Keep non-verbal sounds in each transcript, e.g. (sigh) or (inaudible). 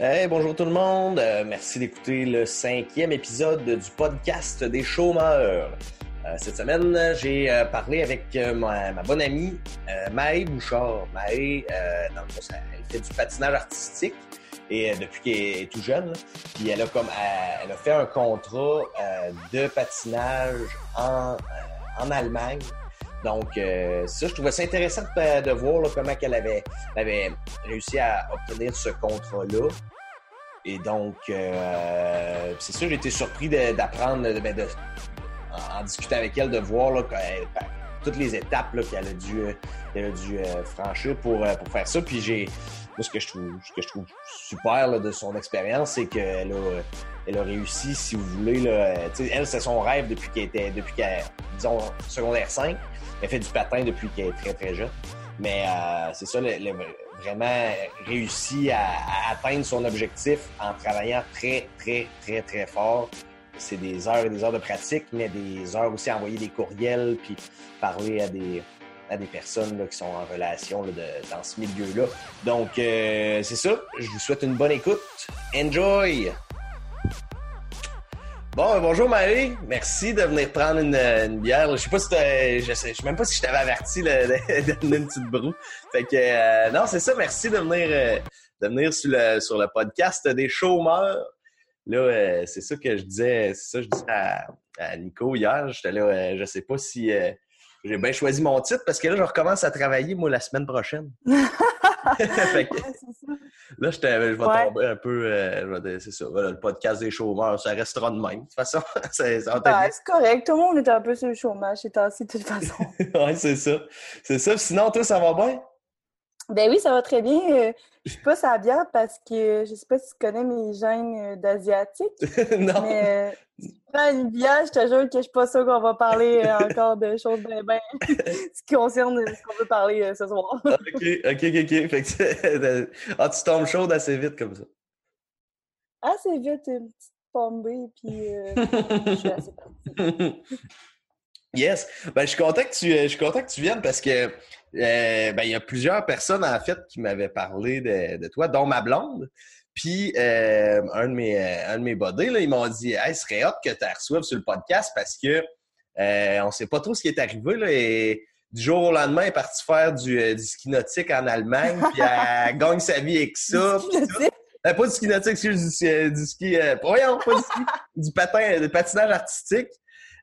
Hey, bonjour tout le monde. Euh, merci d'écouter le cinquième épisode du podcast des chômeurs. Euh, cette semaine, j'ai euh, parlé avec ma, bonne amie Maë Bouchard. Maë, dans le elle fait du patinage artistique et depuis qu'elle est tout jeune, puis elle a comme elle, a fait un contrat de patinage en, en Allemagne. Donc euh, ça, je trouvais ça intéressant de, voir comment elle avait, avait réussi à obtenir ce contrat-là. Et donc, euh, c'est sûr, j'ai été surpris d'apprendre, ben, en, discutant avec elle, de voir ben, toutes les étapes qu'elle a dû, euh, euh, franchir pour, euh, pour faire ça. Puis j'ai, moi, ce que je trouve, ce que je trouve super de son expérience, c'est qu'elle a, euh, elle a réussi, si vous voulez, là, euh, elle, c'est son rêve depuis qu'elle était, depuis qu'elle, disons, secondaire 5. Elle fait du patin depuis qu'elle est très, très jeune. Mais euh, c'est ça, le- le- vraiment réussi à, à atteindre son objectif en travaillant très, très, très, très fort. C'est des heures et des heures de pratique, mais des heures aussi à envoyer des courriels, puis parler à des, à des personnes là, qui sont en relation là, de- dans ce milieu-là. Donc, euh, c'est ça. Je vous souhaite une bonne écoute. Enjoy! Bon, euh, bonjour Marie. Merci de venir prendre une, une bière. Je sais pas si je sais, je sais même pas si je t'avais averti (laughs) de, donner une petite broue. Fait que euh, non, c'est ça. Merci de venir, euh, de venir sur le sur le podcast des chômeurs. Là, euh, c'est ça que je disais, c'est ça que je disais à, à Nico hier. J'étais là, je sais pas si j'ai bien choisi mon titre parce que là, je recommence à travailler moi la semaine prochaine. (laughs) (laughs) Fait que- Ouais, c'est ça. Là, je, je vais Ouais. tomber un peu. euh, c'est ça. Voilà, le podcast des chômeurs, ça restera de même. De toute façon, (laughs) c'est correct. Tout le monde est un peu sur le chômage ces temps-ci, de toute façon. (laughs) ouais, c'est ça. C'est ça. Sinon, toi, ça va bien? ben oui, ça va très bien. Euh, Je suis pas sa bière parce que je sais pas si tu connais mes gènes euh, d'asiatique, (laughs) non. mais prends une bière, je te jure que je suis pas sûre qu'on va parler euh, encore de choses bien, (laughs) ce qui concerne euh, ce qu'on veut parler euh, ce soir. OK, OK, OK, OK. Fait que c'est- (laughs) ah, tu tombes chaude assez vite comme ça. Assez vite, une petite pombée, puis euh, je suis assez partie. (laughs) yes. Ben, je suis content que tu, je suis content que tu viennes parce que euh, ben, il y a plusieurs personnes, en fait, qui m'avaient parlé de, de toi, dont ma blonde. Puis, euh, un de mes, euh, un de mes buddies, là, ils m'ont dit, hey, ce serait hot que tu la reçoives sur le podcast parce que euh, on sait pas trop ce qui est arrivé, là, et du jour au lendemain, elle est partie faire du, euh, du ski nautique en Allemagne, puis elle (laughs) gagne sa vie avec ça. Euh, pas du ski nautique, excuse, du, du ski. Euh, voyons, pas du ski, (laughs) du patin, du patinage artistique.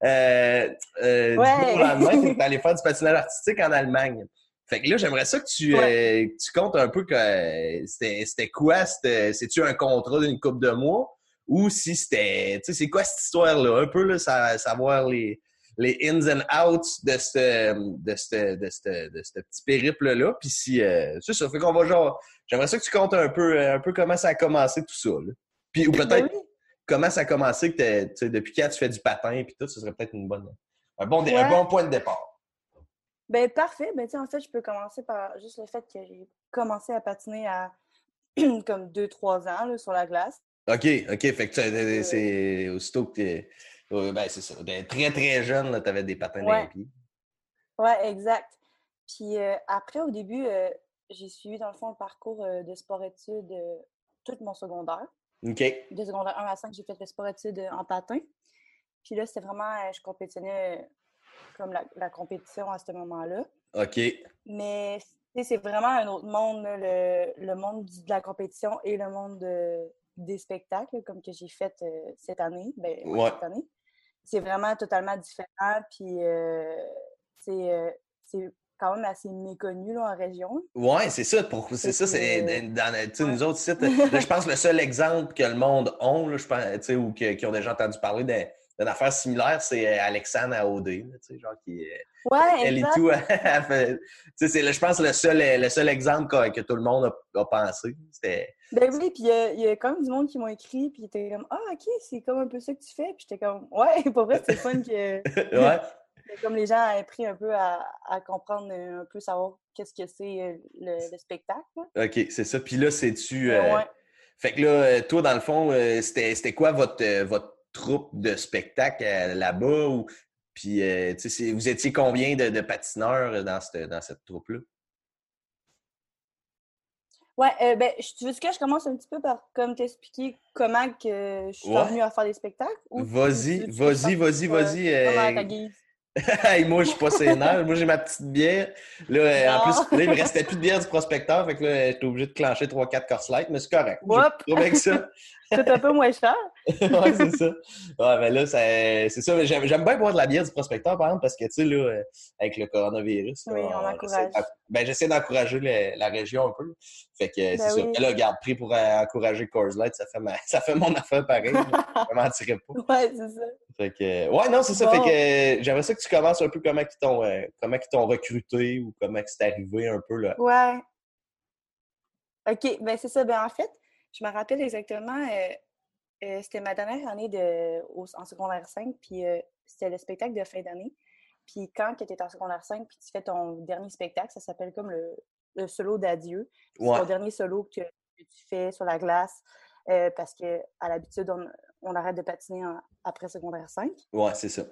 Euh, Ouais. Du jour au lendemain, t'es (laughs) allé faire du patinage artistique en Allemagne. Fait que là, j'aimerais ça que tu, euh, que tu comptes un peu que euh, c'était quoi? C'était- C'est-tu un contrat d'une coupe de mois? Ou si c'était. Tu sais, c'est quoi cette histoire-là? Un peu, là, sa- savoir les, les ins and outs de ce de de de petit périple-là. Puis si. Euh, c'est ça. Fait qu'on va genre. J'aimerais ça que tu comptes un peu, un peu comment ça a commencé tout ça. Là. Puis, ou peut-être Ben oui. comment ça a commencé, que depuis quand tu fais du patin, puis tout, ce serait peut-être une bonne, un, bon, un bon point de départ. Ben parfait. Ben en fait, je peux commencer par juste le fait que j'ai commencé à patiner à (clears throat) comme 2-3 ans là, sur la glace. OK, OK. Fait que c'est aussitôt que t'es. Ben, c'est ça. T'es très, très jeune, tu avais des patins dans les Ouais. pieds. Ouais, exact. Puis euh, après, au début, euh, j'ai suivi dans le fond le parcours euh, de sport-études tout mon secondaire. OK. De secondaire 1 à 5, j'ai fait le sport-études en patin. Puis là, c'était vraiment, je compétitionnais comme la, la compétition à ce moment-là. OK. Mais c'est vraiment un autre monde, le, le monde de la compétition et le monde de- des spectacles, comme que j'ai fait euh, cette année. Ben, ouais, cette année. C'est vraiment totalement différent. Puis, euh, c'est euh, c'est quand même assez méconnu là, en région. Ouais, c'est ça. Pour, c'est ça, c'est dans, ouais. nous autres sites. (laughs) je pense que le seul exemple que le monde ont, là, je pense, tu sais, ou que- qui ont déjà entendu parler d'une affaire similaire, c'est euh, Alexandre là, tu sais, genre qui est. Ouais, Elle et exact. tout. (laughs) elle fait- tu sais, c'est, je pense, le seul, le seul exemple que, que tout le monde a, a pensé. C'était. Ben oui, puis il y a- il y, a quand même du monde qui m'ont écrit, puis ils étaient comme Ah, ok, c'est comme un peu ça que tu fais. Puis j'étais comme Ouais, pour vrai, c'est fun que. (laughs) ouais. comme les gens aient appris un peu à, à comprendre, euh, un peu savoir qu'est-ce que c'est euh, le, le spectacle. OK, c'est ça. Puis là, c'est-tu. Euh, ouais. Fait que là, euh, toi, dans le fond, euh, c'était, c'était quoi votre, euh, votre troupe de spectacle euh, là-bas? Ou... Puis, euh, vous étiez combien de, de patineurs euh, dans cette, dans cette troupe-là? Ouais, euh, ben, tu veux que je commence un petit peu par comme t'expliquer comment que je suis Ouais. venue à faire des spectacles? Vas-y, vas-y, vas-y, vas-y. (laughs) Hey, moi, je suis pas sénère. Moi, j'ai ma petite bière. Là, euh, en plus, là, il me restait plus de bière du prospecteur. Fait que là, j'étais obligé de clencher 3-4 Corse Light, mais c'est correct. Avec ça. (laughs) C'est un peu moins cher. (laughs) ouais, c'est ça. Ouais, mais là, ça- c'est ça. J'aime bien boire de la bière du prospecteur, par exemple, parce que, tu sais, là, euh, avec le coronavirus, là, Oui, on encourage. ben, j'essaie d'encourager la région un peu. Fait que, euh, c'est Ben ça. Mais là, regarde, pris pour euh, encourager Coors Light, ça fait, ma- ça fait mon affaire pareil. je m'en mentirais pas. Ouais, c'est ça. Fait que, ouais, non, c'est ça. Bon. Fait que, j'aimerais ça que tu commences un peu comment ils t'ont, euh, comment ils t'ont recruté ou comment c'est arrivé un peu, là. Ouais. OK, ben c'est ça. Ben en fait, je me rappelle exactement, euh, euh, c'était ma dernière année de, au- en secondaire 5, puis euh, c'était le spectacle de fin d'année. Puis quand tu étais en secondaire 5, puis tu fais ton dernier spectacle, ça s'appelle comme le, le solo d'adieu. C'est Ouais. ton dernier solo que, que tu fais sur la glace, parce que à l'habitude, on, on arrête de patiner en- après secondaire 5. Ouais, c'est ça.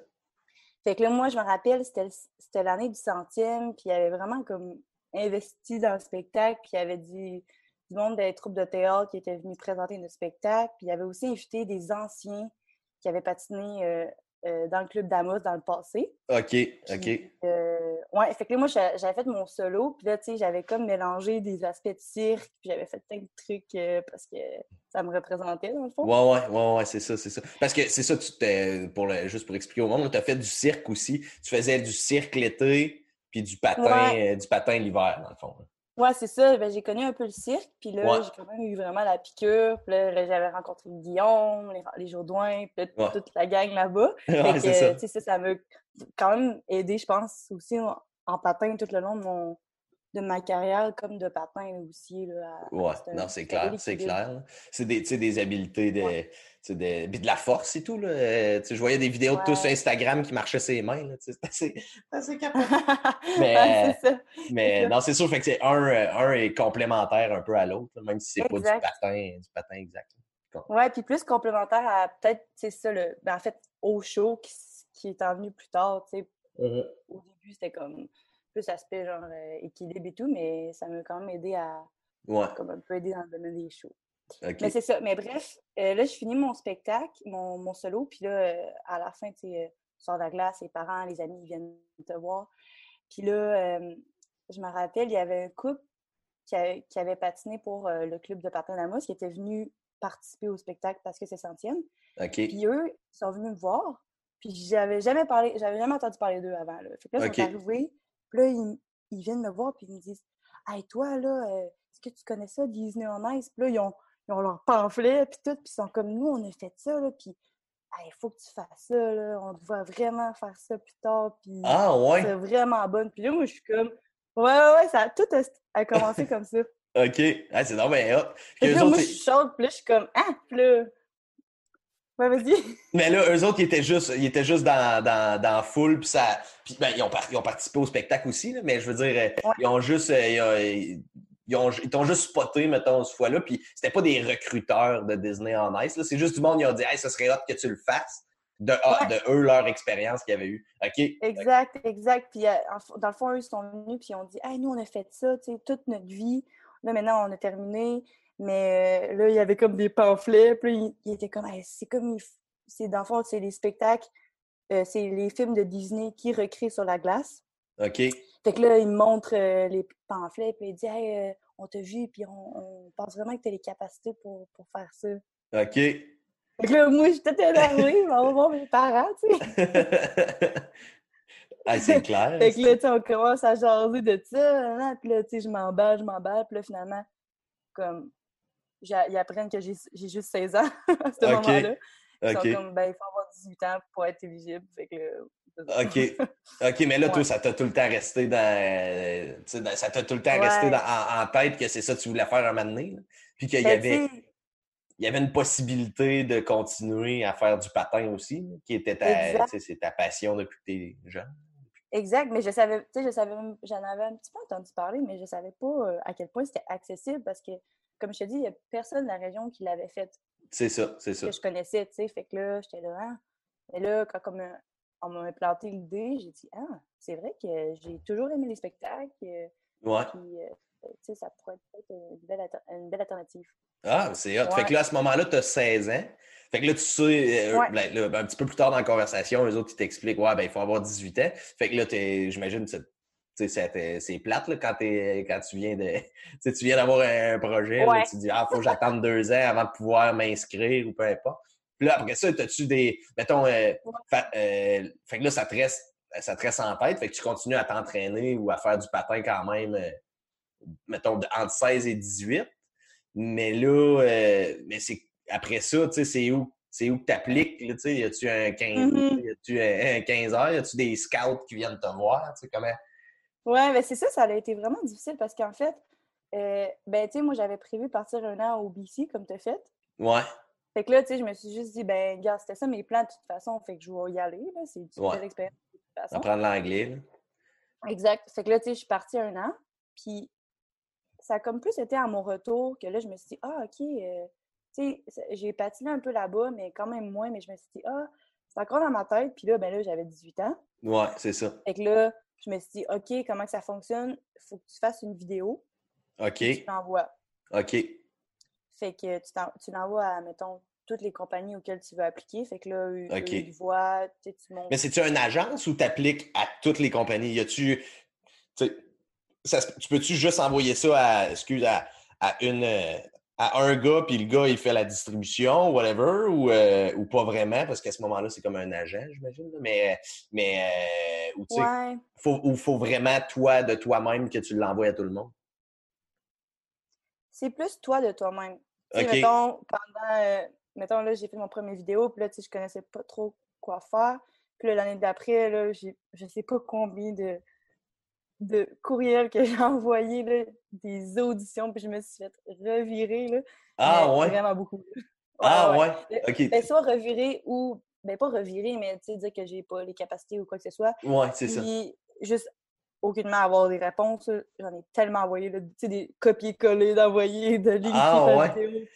Fait que là, moi, je me rappelle, c'était l'année du centième, puis il y avait vraiment comme investi dans le spectacle, puis il y avait du, du monde des troupes de théâtre qui étaient venus présenter le spectacle, puis il y avait aussi invité des anciens qui avaient patiné euh, euh, dans le club d'Amos dans le passé. OK, OK. Euh, ouais, fait que là, moi, j'a- j'avais fait mon solo, puis là, tu sais, j'avais comme mélangé des aspects de cirque, puis j'avais fait plein de trucs euh, parce que ça me représentait, dans le fond. Ouais, ouais, ouais, ouais, c'est ça, c'est ça. Parce que c'est ça, tu t'es, pour le, juste pour expliquer au monde, tu as fait du cirque aussi. Tu faisais du cirque l'été, puis du patin, Ouais. euh, du patin l'hiver, dans le fond. là. Ouais, c'est ça. Ben, j'ai connu un peu le cirque, puis là, Ouais. j'ai quand même eu vraiment la piqûre. Puis là, j'avais rencontré Guillaume, les, les Jourdouin, puis Ouais. toute la gang là-bas. (laughs) Fait ouais, ça. tu sais, ça, ça m'a quand même aidé, je pense, aussi en, en patin tout le long de, mon, de ma carrière, comme de patin aussi. Là, à- Ouais, non, c'est c'était clair, c'est clair. C'est des, des habiletés, de, Ouais. tu sais, de, la force et tout. Là. Euh, je voyais des vidéos de tous sur. Instagram qui marchaient ses mains. C'est assez, c'est assez (laughs) capable. Mais- c'est ça. Mais non, c'est sûr, fait que c'est un, euh, un est complémentaire un peu à l'autre, même si c'est pas du patin, du patin exact. Ouais, puis plus complémentaire à peut-être, c'est ça, le, ben, en fait, au show qui, est venu plus tard, tu sais, au début, c'était comme plus aspect genre euh, équilibre et tout, mais ça m'a quand même aidé à Ouais, comme un peu aider dans le domaine des shows. Mais c'est ça. Mais bref, euh, là, je finis mon spectacle, mon, mon solo, puis là, euh, à la fin, tu sais, euh, tu sors de la glace, les parents, les amis, ils viennent te voir. Puis là, je me rappelle, il y avait un couple qui, a- qui avait patiné pour le club de patin d'Amos qui était venu participer au spectacle parce que c'est centième. Puis eux, ils sont venus me voir. Puis j'avais jamais parlé, j'avais jamais entendu parler d'eux avant. Là. Fait que là, ils Ok. sont arrivés. Puis là, ils, ils viennent me voir, puis ils me disent Hey, toi, là, euh, est-ce que tu connais ça, Disney on Ice? Puis là, ils ont, ils ont leur pamphlet, puis tout. Puis ils sont comme nous, on a fait ça, là. Puis, il faut que tu fasses ça, là. On doit vraiment faire ça plus tard. Puis, Ah, ouais. c'est vraiment bonne. Puis là, moi, je suis comme Ouais, ouais, ouais, ça a tout a, a commencé (laughs) comme ça. OK. Ah, c'est mais hop. Puis là, moi, je suis chaude, puis là, je suis comme Ah, puis là. Ouais, vas-y. (laughs) mais là, eux autres, ils étaient juste, ils étaient juste dans, dans, dans foule, puis ça. Puis, ben, ils ont, ils ont participé au spectacle aussi, là, mais je veux dire, euh, Ouais. ils ont juste. euh, ils, ont, ils ont- ils t'ont juste spoté, mettons, ce fois-là, puis c'était pas des recruteurs de Disney en Ice, là. C'est juste du monde, ils ont dit, hey, ce serait hot que tu le fasses. De, ah, Ouais. de eux, leur expérience qu'ils avaient eue. OK. Exact, exact. Puis, euh, dans le fond, eux ils sont venus, puis ils ont dit Hey, nous, on a fait ça, tu sais, toute notre vie. Là, maintenant, on a terminé. Mais euh, là, il y avait comme des pamphlets. Puis, là, ils ils étaient comme Hey, c'est comme. C'est, dans le fond, c'est les spectacles, euh, c'est les films de Disney qui recréent sur la glace. OK. Fait que là, ils me montrent euh, les pamphlets, puis ils disent Hey, euh, on t'a vu, puis on, on pense vraiment que tu as les capacités pour, pour faire ça. OK. Fait que là, moi, j'étais énervée, mais on va voir mes parents, tu sais. (laughs) ah, c'est clair. Fait que là, tu sais, on commence à jaser de ça. nan, Puis là, tu sais, je m'emballe, je m'emballe. Puis là, finalement, comme, ils apprennent que j'ai juste 16 ans (laughs) à ce moment-là. Ils sont comme, ben, il faut avoir 18 ans pour être éligible. Fait que, c'est ça. OK. OK, mais là, toi, Ouais. ça t'a tout le temps resté dans. euh, dans- ça t'a tout le temps Ouais. resté dans- en, en tête que c'est ça que tu voulais faire un moment donné. là. Puis qu'il y Ben, avait, il y avait une possibilité de continuer à faire du patin aussi, là, qui était ta, ta passion depuis que t'es jeune. Exact, mais je savais, tu sais, je savais, j'en avais un petit peu entendu parler, mais je savais pas euh, à quel point c'était accessible parce que, comme je te dis, il n'y a personne de la région qui l'avait fait. C'est ça, c'est ça. que je connaissais, tu sais. Fait que là, j'étais là, ah. Mais là, quand comme, euh, on m'a implanté l'idée, j'ai dit, ah, c'est vrai que j'ai toujours aimé les spectacles. euh, Ouais. Puis, euh, sais, ça pourrait être une belle, une belle alternative. Ah, c'est hot. Fait que là, à ce moment-là, tu as 16 ans. Fait que là, tu sais, euh, ben, un petit peu plus tard dans la conversation, les autres, ils t'expliquent, ouais, ben, il faut avoir 18 ans. Fait que là, j'imagine, c'est plate là, quand, quand tu viens de (laughs) tu viens d'avoir un projet. tu dis, ah, faut que j'attende deux ans avant de pouvoir m'inscrire ou peu importe. Puis là, après ça, as-tu des. Mettons, euh, euh, fait que là, ça te, reste, ça te reste en tête. Fait que tu continues à t'entraîner ou à faire du patin quand même, mettons, entre 16 et 18. Mais là, mais c'est après ça, tu sais, c'est où, c'est où que tu appliques, tu sais, y a-tu un 15, mm-hmm. y a-tu un 15 heures, y a-tu des scouts qui viennent te voir, tu sais, comment? Ouais, mais c'est ça, ça a été vraiment difficile parce qu'en fait, euh, ben, tu sais, moi, j'avais prévu partir un an au BC, comme tu as fait. Ouais. Fait que là, tu sais, je me suis juste dit, ben, gars, c'était ça mes plans de toute façon, fait que je vais y aller, là. C'est une ouais. expérience de toute façon. Apprendre l'anglais, Exact. Fait que là, tu sais, je suis partie un an, puis ça a comme plus été à mon retour que là, je me suis dit, ah, OK, euh, j'ai patiné un peu là-bas, mais quand même moins, mais je me suis dit, ah, c'est encore dans ma tête. Puis là, ben là, j'avais 18 ans. Ouais, c'est ça. Fait que là, je me suis dit, OK, comment que ça fonctionne? Il faut que tu fasses une vidéo. OK. Tu l'envoies. OK. Fait que tu l'envoies à, mettons, toutes les compagnies auxquelles tu veux appliquer. Fait que là, ils voient, tu montes. Mais c'est-tu une agence ou tu appliques à toutes les compagnies? Y a-tu. tu peux-tu juste envoyer ça à, excuse, à, à une, euh, à un gars, puis le gars, il fait la distribution, whatever, ou, euh, ou pas vraiment, parce qu'à ce moment-là, c'est comme un agent, j'imagine. Mais, mais ou, ouais. faut, ou faut vraiment, toi, de toi-même, que tu l'envoies à tout le monde? C'est plus toi de toi-même. Mettons, pendant, euh, mettons, là, j'ai fait mon premier vidéo, puis là, tu sais, je connaissais pas trop quoi faire. Puis l'année d'après, là, je sais pas combien de de courriels que (laughs) j'ai envoyés, là, des auditions, puis je me suis fait revirer. Là, ah ouais? Vraiment beaucoup. ah ouais? OK. Ben, soit revirer ou, ben pas revirer, mais tu sais, dire que j'ai pas les capacités ou quoi que ce soit. Ouais, c'est ça. juste aucunement avoir des réponses. J'en ai tellement envoyé, tu sais, des copier-coller d'envoyer, de linker ah, ouais. Vidéo,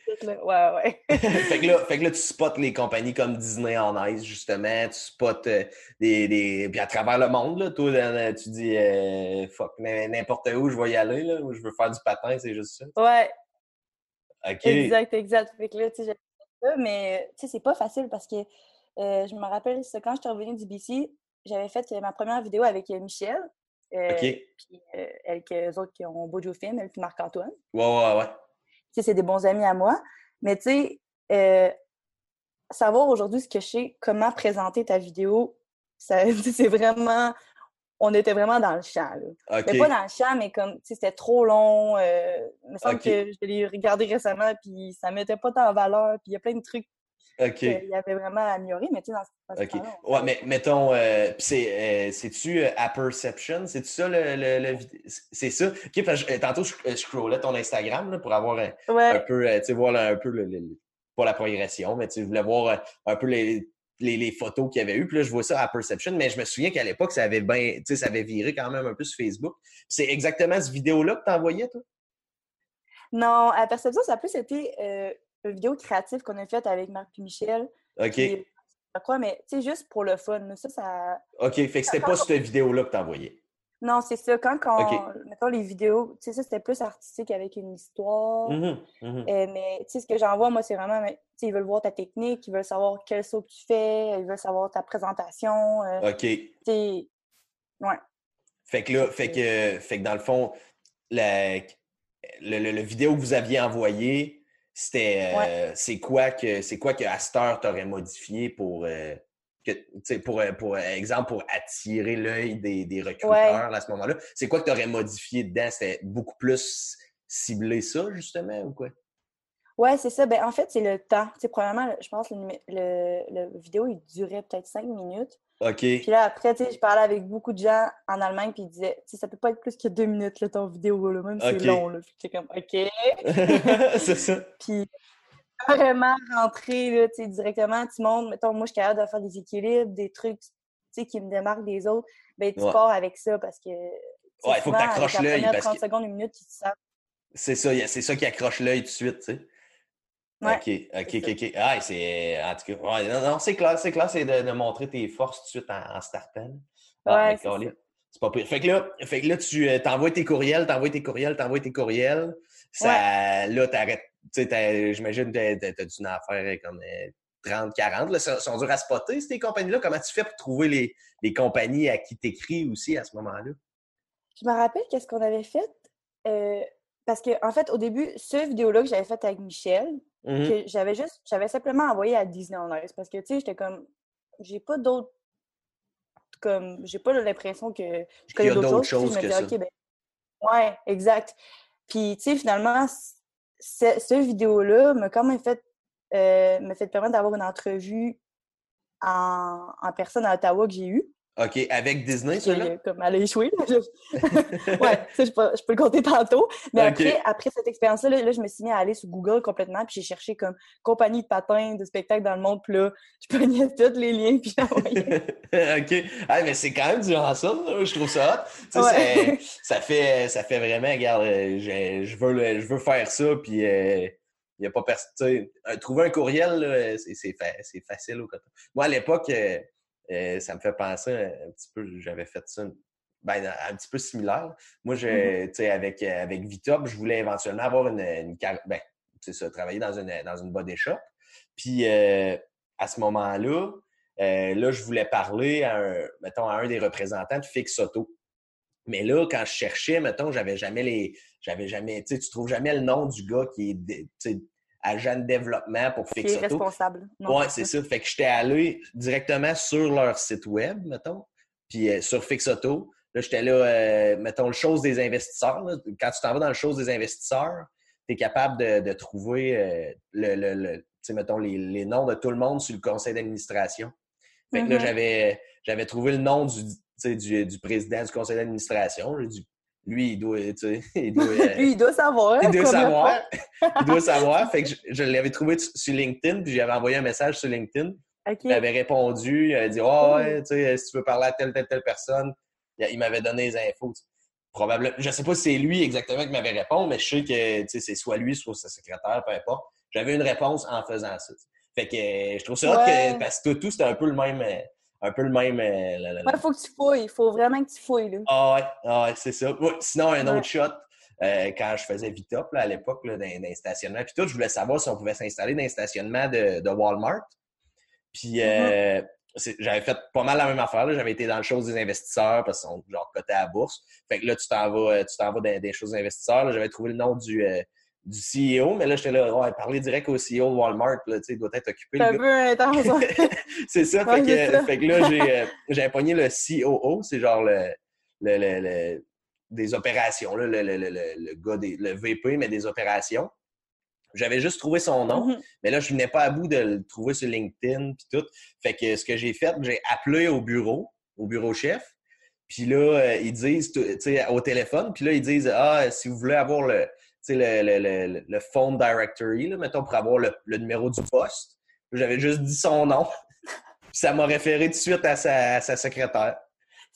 Ouais, ouais. (laughs) fait, que là, fait que là, tu spots les compagnies comme Disney en Ice, justement. Tu spots euh, des, des... Puis à travers le monde, là, toi, tu dis euh, fuck, n'importe où je vais y aller, là, où je veux faire du patin, c'est juste ça. Ouais. OK. Exact, exact. Fait que là, tu sais, mais tu sais, c'est pas facile parce que euh, je me rappelle, quand je suis revenue du BC, j'avais fait ma première vidéo avec Michel. Euh, puis euh, elles, autres qui ont Bojo Film, elle puis Marc-Antoine. Ouais, ouais, ouais. Tu sais, c'est des bons amis à moi. Mais tu sais, euh, savoir aujourd'hui ce que je sais, comment présenter ta vidéo, (laughs) c'est vraiment. On était vraiment dans le champ. Là. Mais pas dans le champ, mais comme, tu sais, c'était trop long. il me semble que je l'ai regardé récemment, puis ça mettait pas tant en valeur. Puis il y a plein de trucs OK. Il y avait vraiment amélioré, mais tu sais, dans ce, OK. Ouais, mais mettons, euh, c'est, c'est-tu euh, Perception? C'est-tu ça le, le, C'est ça? OK, euh, tantôt, je, je scrollais ton Instagram là, pour avoir un, un peu, euh, tu sais, voir un peu, le, pas la progression, mais tu voulais voir un peu les, les, les, photos qu'il y avait eu. Puis là, je vois ça à Perception, mais je me souviens qu'à l'époque, ça avait bien, tu sais, ça avait viré quand même un peu sur Facebook. C'est exactement cette vidéo-là que tu envoyais, toi? Non, à Perception, ça a plus été vidéo créative qu'on a faite avec Marc et Michel. OK. je crois, mais tu sais, juste pour le fun. Ça, ça. OK, fait que c'était pas cette vidéo-là que tu envoyais. Non, c'est ça. Quand, quand mettons les vidéos, tu sais, ça, c'était plus artistique avec une histoire. Mm-hmm, mm-hmm. Euh, mais, tu sais, ce que j'envoie, moi, c'est vraiment, tu sais, ils veulent voir ta technique, ils veulent savoir quel saut tu fais, ils veulent savoir ta présentation. Euh, OK. Tu sais, ouais. Fait que là, fait que, fait que dans le fond, la, le, le, vidéo que vous aviez envoyé, c'était euh, c'est quoi que c'est quoi que Astor t'aurait modifié pour euh, que, pour, euh, pour exemple pour attirer l'œil des, des recruteurs à ce moment-là? C'est quoi que tu aurais modifié dedans? C'était beaucoup plus ciblé ça, justement, ou quoi? Ouais, c'est ça. Ben, en fait, c'est le temps. sais probablement, je pense que le, le, vidéo, il durait peut-être cinq minutes. OK. Puis là, après, tu sais, je parlais avec beaucoup de gens en Allemagne, puis ils disaient, tu sais, ça peut pas être plus que deux minutes, là, ton vidéo, là, même si c'est long, là. Puis j'étais comme, OK. (laughs) c'est ça. Puis vraiment rentrer, là, tu sais, directement, tu montres, mettons, moi, je suis capable de faire des équilibres, des trucs, tu sais, qui me démarquent des autres. Ben, tu pars avec ça parce que. Ouais, il faut que tu accroches l'œil. Parce 30 secondes, une minute, tu sais. C'est ça, c'est ça qui accroche l'œil tout de suite, tu sais. OK, OK, OK, OK. Ah, c'est. En tout cas, ouais, non, non c'est clair, c'est clair, c'est de, de, montrer tes forces tout de suite en, en startant. Ah, ouais, C'est pas pire. Fait que là, fait que là tu euh, t'envoies tes courriels, t'envoies tes courriels, t'envoies tes courriels. Ça, Là, t'arrêtes. Tu sais, j'imagine que t'as dû en faire comme 30, 40. Là, sont durs à spotter, ces compagnies-là. Comment tu fais pour trouver les, les compagnies à qui t'écris aussi à ce moment-là? Je me rappelle qu'est-ce qu'on avait fait. Euh, parce que, en fait, au début, ce vidéo-là que j'avais fait avec Michel, mmh que j'avais juste, j'avais simplement envoyé à Disney on Ice. Parce que, tu sais, j'étais comme, j'ai pas d'autres, comme, j'ai pas l'impression que je connais d'autres choses. que ça. Ben, ouais, exact. Puis, tu sais, finalement, ce, vidéo-là m'a quand même fait, euh, me fait permettre d'avoir une entrevue en, en personne à Ottawa que j'ai eue. OK, avec Disney, celui-là? Comme elle a échoué. ouais, ça, je, peux, je peux le compter tantôt. Mais après, après cette expérience-là, là, je me suis mis à aller sur Google complètement, puis j'ai cherché comme compagnie de patins, de spectacles dans le monde, puis là, je prenais (laughs) tous les liens, puis j'envoyais. (laughs) OK. Ah, mais c'est quand même durant ça, je trouve ça hot. Ouais. ça, fait, ça fait vraiment, regarde, euh, je, je, veux, je veux faire ça, puis... Euh, il n'y a pas personne. Trouver un courriel, c'est facile au Moi, à l'époque, euh, euh, ça me fait penser un petit peu, j'avais fait ça ben, un petit peu similaire. Moi, je, mmh avec, avec Vitop, je voulais éventuellement avoir une, une ben, c'est ça, travailler dans une, dans une body shop. Puis euh, à ce moment-là, euh, là, je voulais parler à un, mettons, à un des représentants de Fix Auto. Mais là, quand je cherchais, mettons, j'avais jamais les. J'avais jamais. Tu sais, tu trouves jamais le nom du gars qui est agent de développement pour Fix Auto. responsable. Oui, c'est ça. Fait que j'étais allé directement sur leur site web, mettons, puis euh, sur Fix Auto. Là, j'étais là, euh, mettons, le chose des investisseurs. Quand tu t'en vas dans le chose des investisseurs, tu es capable de, trouver euh, le, le, mettons, les, noms de tout le monde sur le conseil d'administration. Fait que là, mm-hmm. j'avais, trouvé le nom du, du, du président du conseil d'administration, du lui, il doit, tu sais, (laughs) il doit, lui, il doit savoir. Il doit savoir. (laughs) il doit savoir. Fait que (laughs) je, l'avais trouvé sur LinkedIn, puis j'avais envoyé un message sur LinkedIn. Il avait répondu, il a dit oh, ouais, tu sais, si tu veux parler à telle, telle, telle personne, il m'avait donné les infos. Probablement, je sais pas si c'est lui exactement qui m'avait répondu, mais je sais que c'est soit lui, soit sa secrétaire, peu importe. J'avais une réponse en faisant ça. Fait que je trouve ça que, parce que tout, c'était un peu le même un peu le même. Euh, il faut que tu fouilles. Il faut vraiment que tu fouilles. Là. Ah ouais, ah ouais c'est ça. sinon, un autre shot, euh, quand je faisais Vitop à l'époque, dans, un stationnement, puis tout, je voulais savoir si on pouvait s'installer dans un stationnement de, de Walmart. Puis euh, mm-hmm. j'avais fait pas mal la même affaire. J'avais été dans le chose des investisseurs parce qu'ils sont genre cotés à la bourse. Fait que là, tu t'en vas, tu t'en vas dans des choses des investisseurs. J'avais trouvé le nom du, du CEO, mais là, j'étais là, ouais, parler direct au CEO de Walmart, là, tu sais, il doit être occupé. C'est un peu intense. c'est ça, fait, que, fait, que, là, j'ai, euh, j'ai pogné le COO, c'est genre le, le, le, des opérations, là, le, le, gars, des, le VP, mais des opérations. J'avais juste trouvé son nom, mm-hmm. mais là, je venais pas à bout de le trouver sur LinkedIn puis tout. Fait que ce que j'ai fait, j'ai appelé au bureau, au bureau chef. Puis là, euh, ils disent, tu sais, au téléphone, puis là, ils disent, ah, si vous voulez avoir le, le, le, le, le, phone directory, là, mettons, pour avoir le, numéro du poste. J'avais juste dit son nom. (laughs) Puis ça m'a référé tout de suite à sa, à sa secrétaire.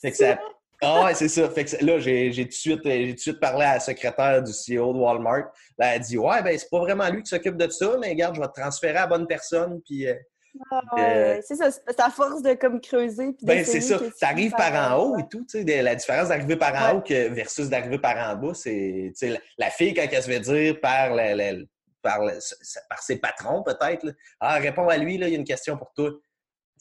Fait que ça... Ah ouais, c'est ça. Fait que là, j'ai tout de suite, j'ai tout de suite parlé à la secrétaire du CEO de Walmart. Là, elle a dit Ouais, ben c'est pas vraiment lui qui s'occupe de ça, mais regarde, je vais te transférer à la bonne personne. Puis euh, euh, c'est ça, c'est à force de comme creuser. Ben, c'est ça. Tu arrives par en haut et tout. tu sais La différence d'arriver par en haut que versus d'arriver par en bas, c'est la, la fille, quand elle se fait dire par, par, par, ses patrons, peut-être, Ah, réponds à lui, là, il y a une question pour toi.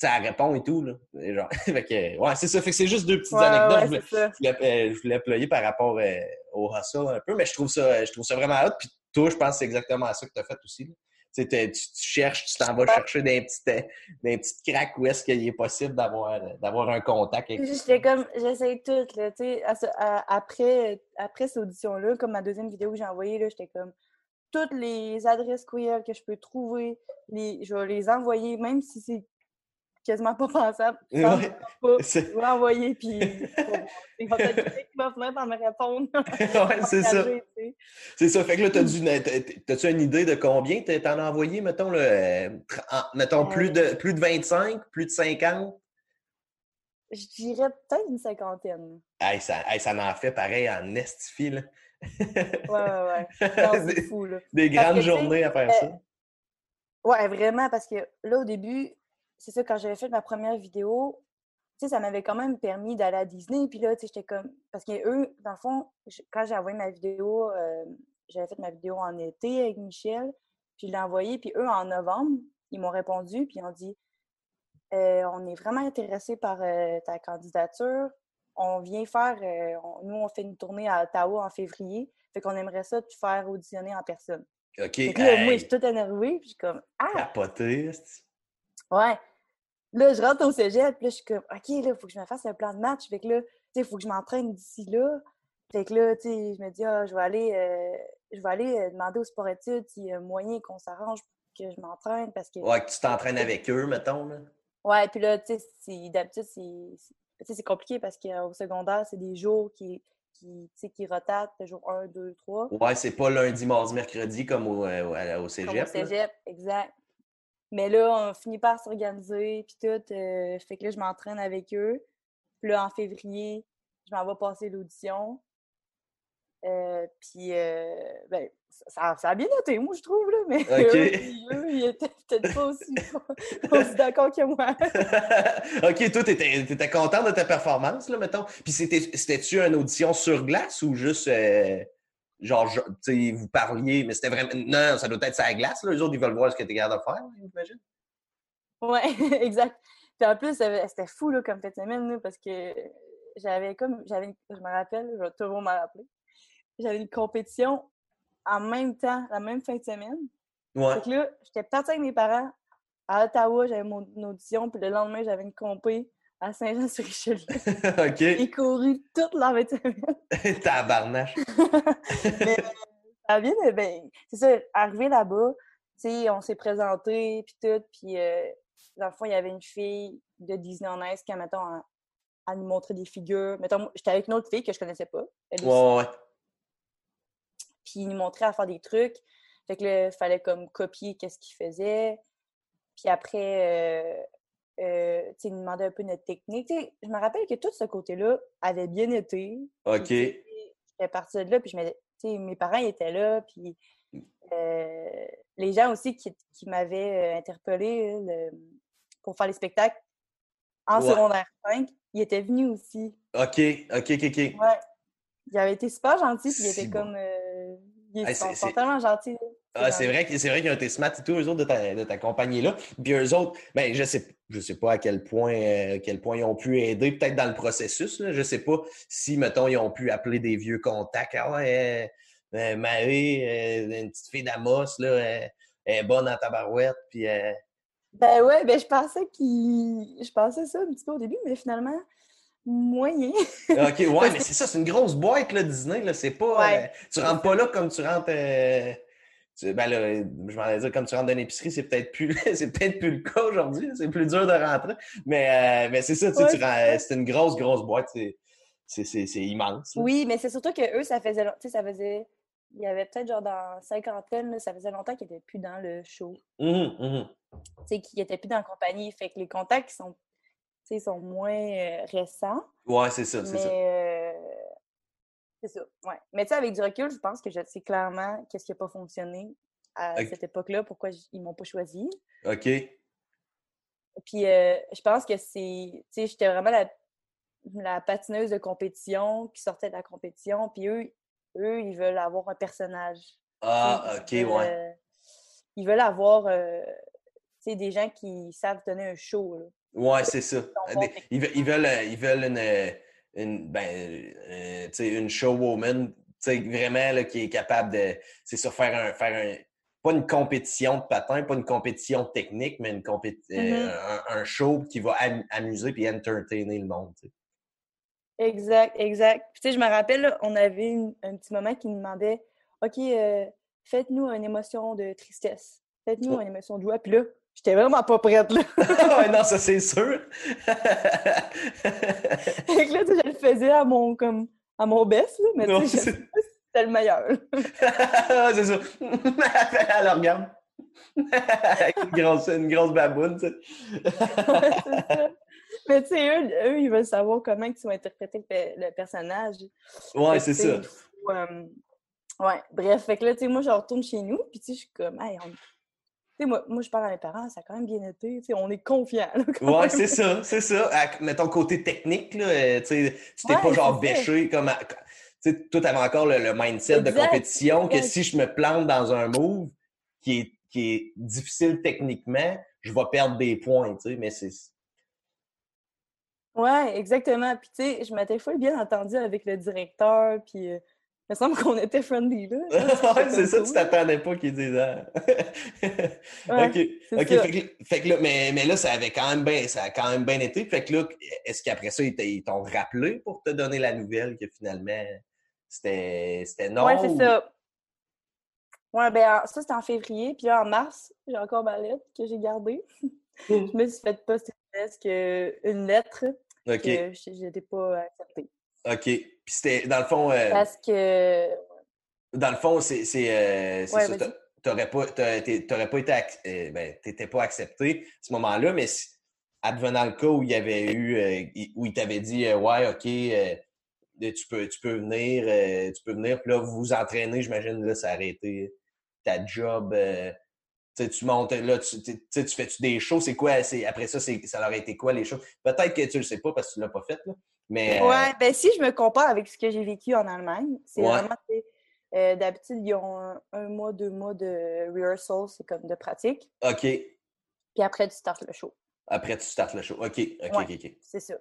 elle répond et tout. Là. Genre, (laughs) fait ouais, c'est ça. Fait que c'est juste deux petites anecdotes. je, voulais, je, voulais, par rapport euh, au hustle un peu, mais je trouve ça, je trouve ça vraiment hot. Puis toi, je pense que c'est exactement ça que tu as fait aussi. Là tu, tu, cherches, tu t'en vas chercher euh, des petites craques où est-ce qu'il est possible d'avoir, d'avoir un contact. J'étais comme, j'essaie tout, là, tu sais, après, après cette audition-là, comme ma deuxième vidéo que j'ai envoyée, là, j'étais comme, toutes les adresses courriel que je peux trouver, les, je vais les envoyer, même si c'est quasiment pas pensable. Ouais, pas, (laughs) je envoyer, puis il va peut-être me répondre. (laughs) ouais, c'est ça. C'est ça. Fait que là, t'as-tu une idée de combien t'en as envoyé, mettons, mettons plus, de, plus de 25, plus de 50? Je dirais peut-être une cinquantaine. Hey, ça, ça en fait pareil en estifie, là. ouais, ouais, ouais. (laughs) C'est fou, là. Des grandes journées à faire ça. Ouais, vraiment, parce que là, au début, c'est ça, quand j'avais fait ma première vidéo, sais, ça m'avait quand même permis d'aller à Disney. Puis là, tu sais, j'étais comme. Parce que eux, dans le fond, quand j'ai envoyé ma vidéo, euh, j'avais fait ma vidéo en été avec Michel, puis je l'ai envoyée. Puis eux, en novembre, ils m'ont répondu, puis ils ont dit euh, On est vraiment intéressés par euh, ta candidature. On vient faire. nous, on fait une tournée à Ottawa en février. Fait qu'on aimerait ça te faire auditionner en personne. OK. là, moi, je suis toute énervée, puis je suis comme Ah! Capoté, Ouais. Là, je rentre au cégep, puis là, je suis comme, OK, là, il faut que je me fasse un plan de match. Fait que là, tu sais, il faut que je m'entraîne d'ici là. Fait que là, tu sais, je me dis, ah, je vais aller, euh, je vais aller euh, demander au sport-études s'il y a moyen qu'on s'arrange pour que je m'entraîne parce que... Ouais, que tu t'entraînes avec eux, mettons, là. Ouais, puis là, tu sais, d'habitude, c'est compliqué parce qu'au secondaire, c'est des jours qui, qui, qui le jour 1, 2, 3. Ouais, c'est pas lundi, mardi, mercredi comme au, euh, au cégep. Comme au cégep, exact. Mais là, on finit par s'organiser, puis tout. Euh, fait que là, je m'entraîne avec eux. Puis là, en février, je m'en vais passer l'audition. Euh, puis, euh, ben, ça, ça, a bien noté, moi, je trouve, là. Mais (laughs) eux, ils étaient peut-être pas aussi, (laughs) aussi d'accord que moi. (laughs) OK, toi, t'étais, étais content de ta performance, là, mettons? Puis c'était-tu une audition sur glace ou juste genre, tu sais, vous parliez, mais c'était vraiment. Non, ça doit être sa glace, là. Les autres, ils veulent voir ce que tu es capable de faire, j'imagine. Ouais, (laughs) exact. Puis en plus, c'était fou, là, comme cette semaine, là, parce que j'avais comme. j'avais Je me rappelle, je vais toujours me rappeler. J'avais une compétition en même temps, la même fin de semaine. Ouais. Fait là, j'étais partie avec mes parents à Ottawa, j'avais mon audition, puis le lendemain, j'avais une compé à Saint-Jean-sur-Richelieu. (laughs) OK. J'ai couru toute la semaine. (laughs) Tabarnache. (laughs) Mais ça vient de... Ben, c'est ça, arrivé là-bas, tu sais, on s'est présenté, puis tout, puis euh, dans le fond, il y avait une fille de Disney en Ice qui, mettons, à, nous montrer des figures. Mettons, j'étais avec une autre fille que je connaissais pas. Elle ouais, ouais. Puis il nous montrait à faire des trucs. Fait que là, il fallait comme copier qu'est-ce qu'il faisait. Puis après, euh, euh, il nous demandait un peu notre technique. je me rappelle que tout ce côté-là avait bien été. OK. J'étais partie de là, puis je me, mes parents étaient là, puis euh, les gens aussi qui, qui m'avaient euh, interpellé pour faire les spectacles en secondaire 5, ils étaient venus aussi. OK, OK, OK, OK. Ouais. Ils avaient été super gentils, puis ils étaient comme. ils sont, tellement gentils. Ah, c'est vrai, c'est vrai qu'ils ont été smart et tout, eux autres, de ta, de compagnie-là. Puis eux autres, ben, je sais, je sais pas à quel point, euh, quel point ils ont pu aider, peut-être dans le processus. Là. Je sais pas si, mettons, ils ont pu appeler des vieux contacts. Ah ouais, euh, euh, Marie, une petite fille d'Amos, là, elle, est bonne en tabarouette. Puis, Ben ouais, ben je pensais qu'ils. Je pensais ça un petit peu au début, mais finalement, moyen. OK, ouais, (laughs) mais c'est ça, c'est une grosse boîte, là, Disney. Là. C'est pas. tu rentres pas là comme tu rentres ben là, je m'en dire, comme tu rentres dans une épicerie, c'est peut-être plus, (laughs) c'est peut-être plus le cas aujourd'hui. C'est plus dur de rentrer. Mais, euh, mais c'est ça, tu sais, c'est une grosse, grosse boîte. C'est immense. Oui, mais c'est surtout que eux, ça faisait, tu sais, ça faisait, il y avait peut-être genre dans cinquantaine, ça faisait longtemps qu'ils n'étaient plus dans le show. Mmh, mmh. Tu sais, qu'ils n'étaient plus dans la compagnie. Fait que les contacts sont, sont moins euh, récents. Ouais, c'est ça, c'est ça. Euh, c'est ça, ouais. Mais tu sais, avec du recul, je pense que je sais clairement qu'est-ce qui n'a pas fonctionné à cette époque-là, pourquoi ils m'ont pas choisi. OK. Puis euh, je pense que c'est, tu sais, j'étais vraiment la, patineuse de compétition qui sortait de la compétition, puis eux, eux, ils veulent avoir un personnage. Ah, OK, ouais. ils veulent avoir, euh, tu sais, des gens qui savent donner un show, là. Ouais, c'est ça. Ils, veulent, ils veulent, ils veulent une une, ben, euh, une showwoman vraiment là, qui est capable de c'est sur faire un, faire un pas une compétition de patin, pas une compétition technique, mais une compé euh, mm-hmm. un, show qui va amuser puis entertainer le monde. Exact, exact. tu sais, je me rappelle, on avait un petit moment qui nous demandait OK, euh, faites-nous une émotion de tristesse. Faites-nous une émotion de joie. Puis là, J'étais vraiment pas prête, là. (laughs) ouais, non, ça, c'est sûr. (laughs) fait que là, je le faisais à mon, comme, à mon best, là, mais tu sais, c'était le meilleur. (laughs) c'est ça. l'organe. Avec une grosse, une grosse baboune, tu sais. ça. Mais tu sais, eux, eux, ils veulent savoir comment tu vas interpréter le, personnage. Ouais, c'est ça. Euh, ouais, bref, fait que là, tu sais, moi, je retourne chez nous, puis tu sais, je suis comme, hey, on sais, moi, moi, je parle à mes parents, ça a quand même bien été. Tu sais, on est confiants. Ouais, c'est ça, c'est ça. À, mettons, côté technique, là, euh, tu t'es pas genre bêché comme. À, toi, t'avais encore le, mindset de compétition que si je me plante dans un move qui est, qui est difficile techniquement, je vais perdre des points, tu sais, mais c'est. Ouais, exactement. Puis, tu sais, je m'étais full bien entendu avec le directeur, puis. Euh, il me semble qu'on était friendly, là. (laughs) ouais, c'est ça, tu t'attendais pas qu'ils disent (laughs) ah. OK. OK. Fait que, là, mais, mais, là, ça avait quand même bien, ça a quand même bien été. Fait que là, est-ce qu'après ça, ils t'ont rappelé pour te donner la nouvelle que finalement, c'était non? Ouais, c'est ça. Ouais, ben ça, c'était en février. Puis là, en mars, j'ai encore ma lettre que j'ai gardée. Mmh. (laughs) je me suis fait poster une lettre que je n'étais pas acceptée. OK. Puis c'était, dans le fond... Euh, Parce que... Dans le fond, c'est, c'est, euh, ça. T'aurais pas, t'aurais pas été... Euh, ben, t'étais pas accepté à ce moment-là, mais advenant le cas où il y avait eu... où il t'avait dit, ouais, OK, tu, peux, tu peux venir, tu peux venir, puis là, vous vous entraînez, j'imagine, là, ça aurait été ta job tu montes là, tu, tu fais-tu des shows? C'est quoi? Après ça, ça aurait été quoi les shows? Peut-être que tu le sais pas parce que tu l'as pas fait, là. Mais, euh, Ouais, ben si je me compare avec ce que j'ai vécu en Allemagne, c'est vraiment, euh, d'habitude, ils ont un, mois, deux mois de rehearsal, c'est comme de pratique. OK. Puis après, tu startes le show. Après, tu startes le show. OK, OK, OK. C'est ça.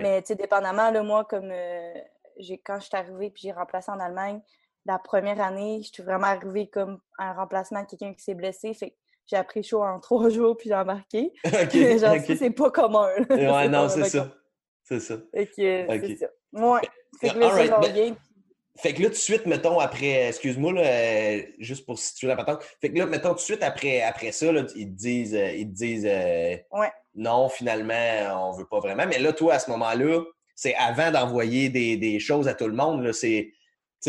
Mais tu sais, dépendamment, le moi, comme euh, j'ai quand je suis arrivée puis j'ai remplacé en Allemagne, la première année, je suis vraiment arrivée comme un remplacement de quelqu'un qui s'est blessé. Fait j'ai appris chaud en (laughs) trois jours puis j'ai embarqué. (laughs) (laughs) Genre, c'est pas commun. Ouais, non, c'est ça. C'est ça. Fait que, c'est ça. Ouais. Fait que là, ben, Fait que là, tout de suite, mettons, après, excuse-moi, là, euh, juste pour situer la patente. Fait que là, mettons, tout de suite après, après ça, là, ils te disent, euh, ils te disent euh, ouais. non, finalement, on veut pas vraiment. Mais là, toi, à ce moment-là, c'est avant d'envoyer des, des, choses à tout le monde. Là, c'est,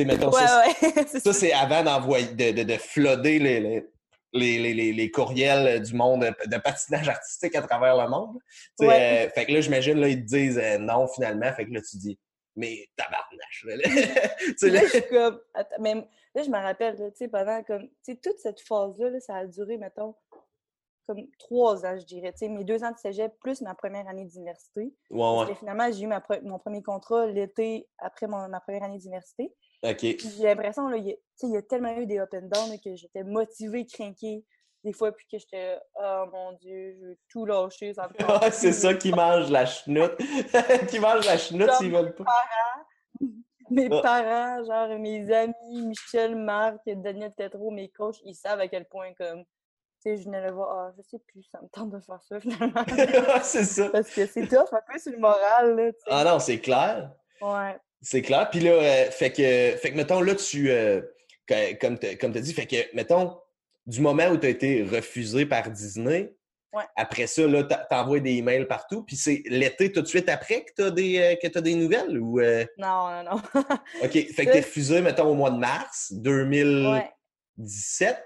sais, mettons, ça, (laughs) ça c'est avant d'envoyer, de, de, de flooder les, les, les, les, courriels du monde de patinage artistique à travers le monde. Euh, fait que là, j'imagine, là, ils te disent euh, non, finalement. Fait que là, tu dis, mais tabarnache. là, là, (laughs) je comme, mais là, je me rappelle, tu sais, pendant comme, tu sais, toute cette phase-là, ça a duré, mettons, comme trois ans, je dirais. Tu sais, mes deux ans de cégep plus ma première année d'université. Ouais, ouais. finalement, j'ai eu ma, mon premier contrat l'été après mon, ma première année d'université. OK. J'ai l'impression, il y, a tellement eu des up and down que j'étais motivée, craquée des fois, puis que j'étais Oh mon Dieu, je veux tout lâcher. Ça (laughs) c'est ça qui mange la chenoute. (laughs) qui mange la chenoute s'ils veulent pas. (laughs) mes parents, genre mes amis, Michel, Marc, Daniel Tetro, mes coachs, ils savent à quel point comme tu sais, je venais le voir, ah, je sais plus, ça me tente de faire ça finalement. c'est ça. Parce que c'est tough un peu sur le moral, là. Ah non, c'est clair. Ouais. C'est clair. Puis là, euh, fait, que, fait que, mettons, là, tu, euh, comme tu as dit, fait que, mettons, du moment où tu as été refusé par Disney, après ça, là, t'envoies des emails partout. Puis c'est l'été tout de suite après que tu as, des, euh, des nouvelles? Ou, Non, non, non. (laughs) OK. Fait que tu es refusé, mettons, au mois de mars 2017.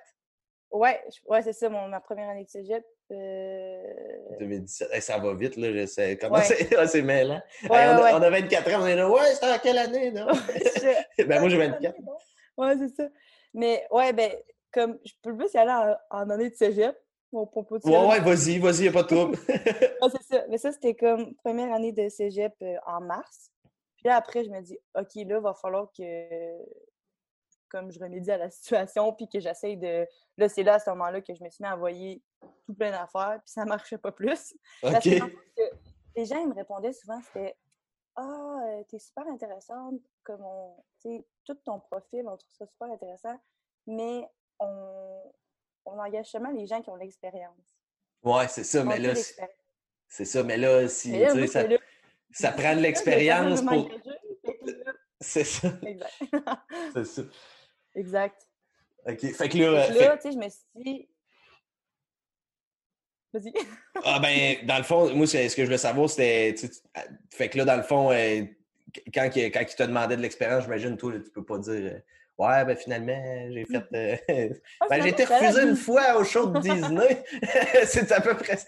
Ouais, ouais c'est ça, mon, ma première année de cégep. 2017. Euh, ça va vite, là. Je sais. Comment c'est? (laughs) Ah, c'est mêlant. on, a, on, a, 24 ans, on est là. Ouais, c'était en quelle année, non? (laughs) ben, moi, j'ai 24. Ouais, c'est ça. Mais, ouais, ben, comme, je peux plus y aller en, année de cégep. Mon propos de ouais, ouais, vas-y, vas-y, a pas de (laughs) trouble. ouais, c'est ça. Mais ça, c'était comme première année de cégep euh, en mars. Puis là, après, je me dis, OK, là, il va falloir que comme je remédie à la situation, puis que j'essaye de. Là, c'est là, à ce moment-là, que je me suis mis à envoyer tout plein d'affaires, puis ça marchait pas plus. (laughs) Parce que, les gens, ils me répondaient souvent, c'était Ah, euh, t'es super intéressante, comme on. Tu sais, tout ton profil, on trouve ça super intéressant, mais on, on engage seulement les gens qui ont l'expérience. Ouais, c'est ça, mais là. C'est ça, mais là, si. ça, ça prend de (laughs) l'expérience pour. (laughs) C'est ça. C'est ça. Exact. OK. Fait que là. Fait là, tu sais, je me suis dit. Vas-y. (laughs) ah, ben, dans le fond, moi, ce que je voulais savoir, c'était. Fait que là, dans le fond, euh, quand, quand il te demandait de l'expérience, j'imagine, toi, tu peux pas dire. Euh, ouais, ben finalement, j'ai fait. (laughs) Euh, ah, ben, j'ai été refusé une fois au show de (laughs) Disney. c'est à peu près.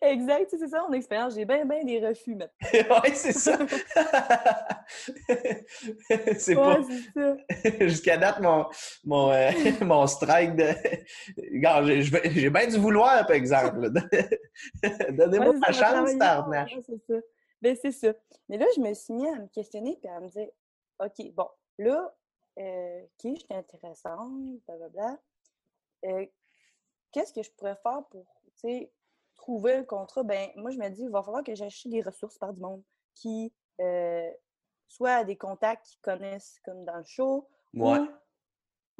Exact, c'est ça mon expérience. J'ai bien, bien des refus maintenant. (laughs) oui, c'est ça. (laughs) c'est Ouais, ça. Jusqu'à date, mon, mon, euh, (laughs) mon strike de. J'ai- bien du vouloir, par exemple. Donnez-moi Ouais, ma chance, fort, ouais, c'est ça. Ben, c'est ça. Mais là, je me suis mis à me questionner puis à me dire, OK, bon, là, euh, OK, je suis intéressante, blablabla. Euh, Qu'est-ce que je pourrais faire pour, tu sais, trouver le contrat? Ben, moi, je me dis, il va falloir que j'achète des ressources par du monde qui, euh, soit des contacts qui connaissent comme dans le show, Ouais. ou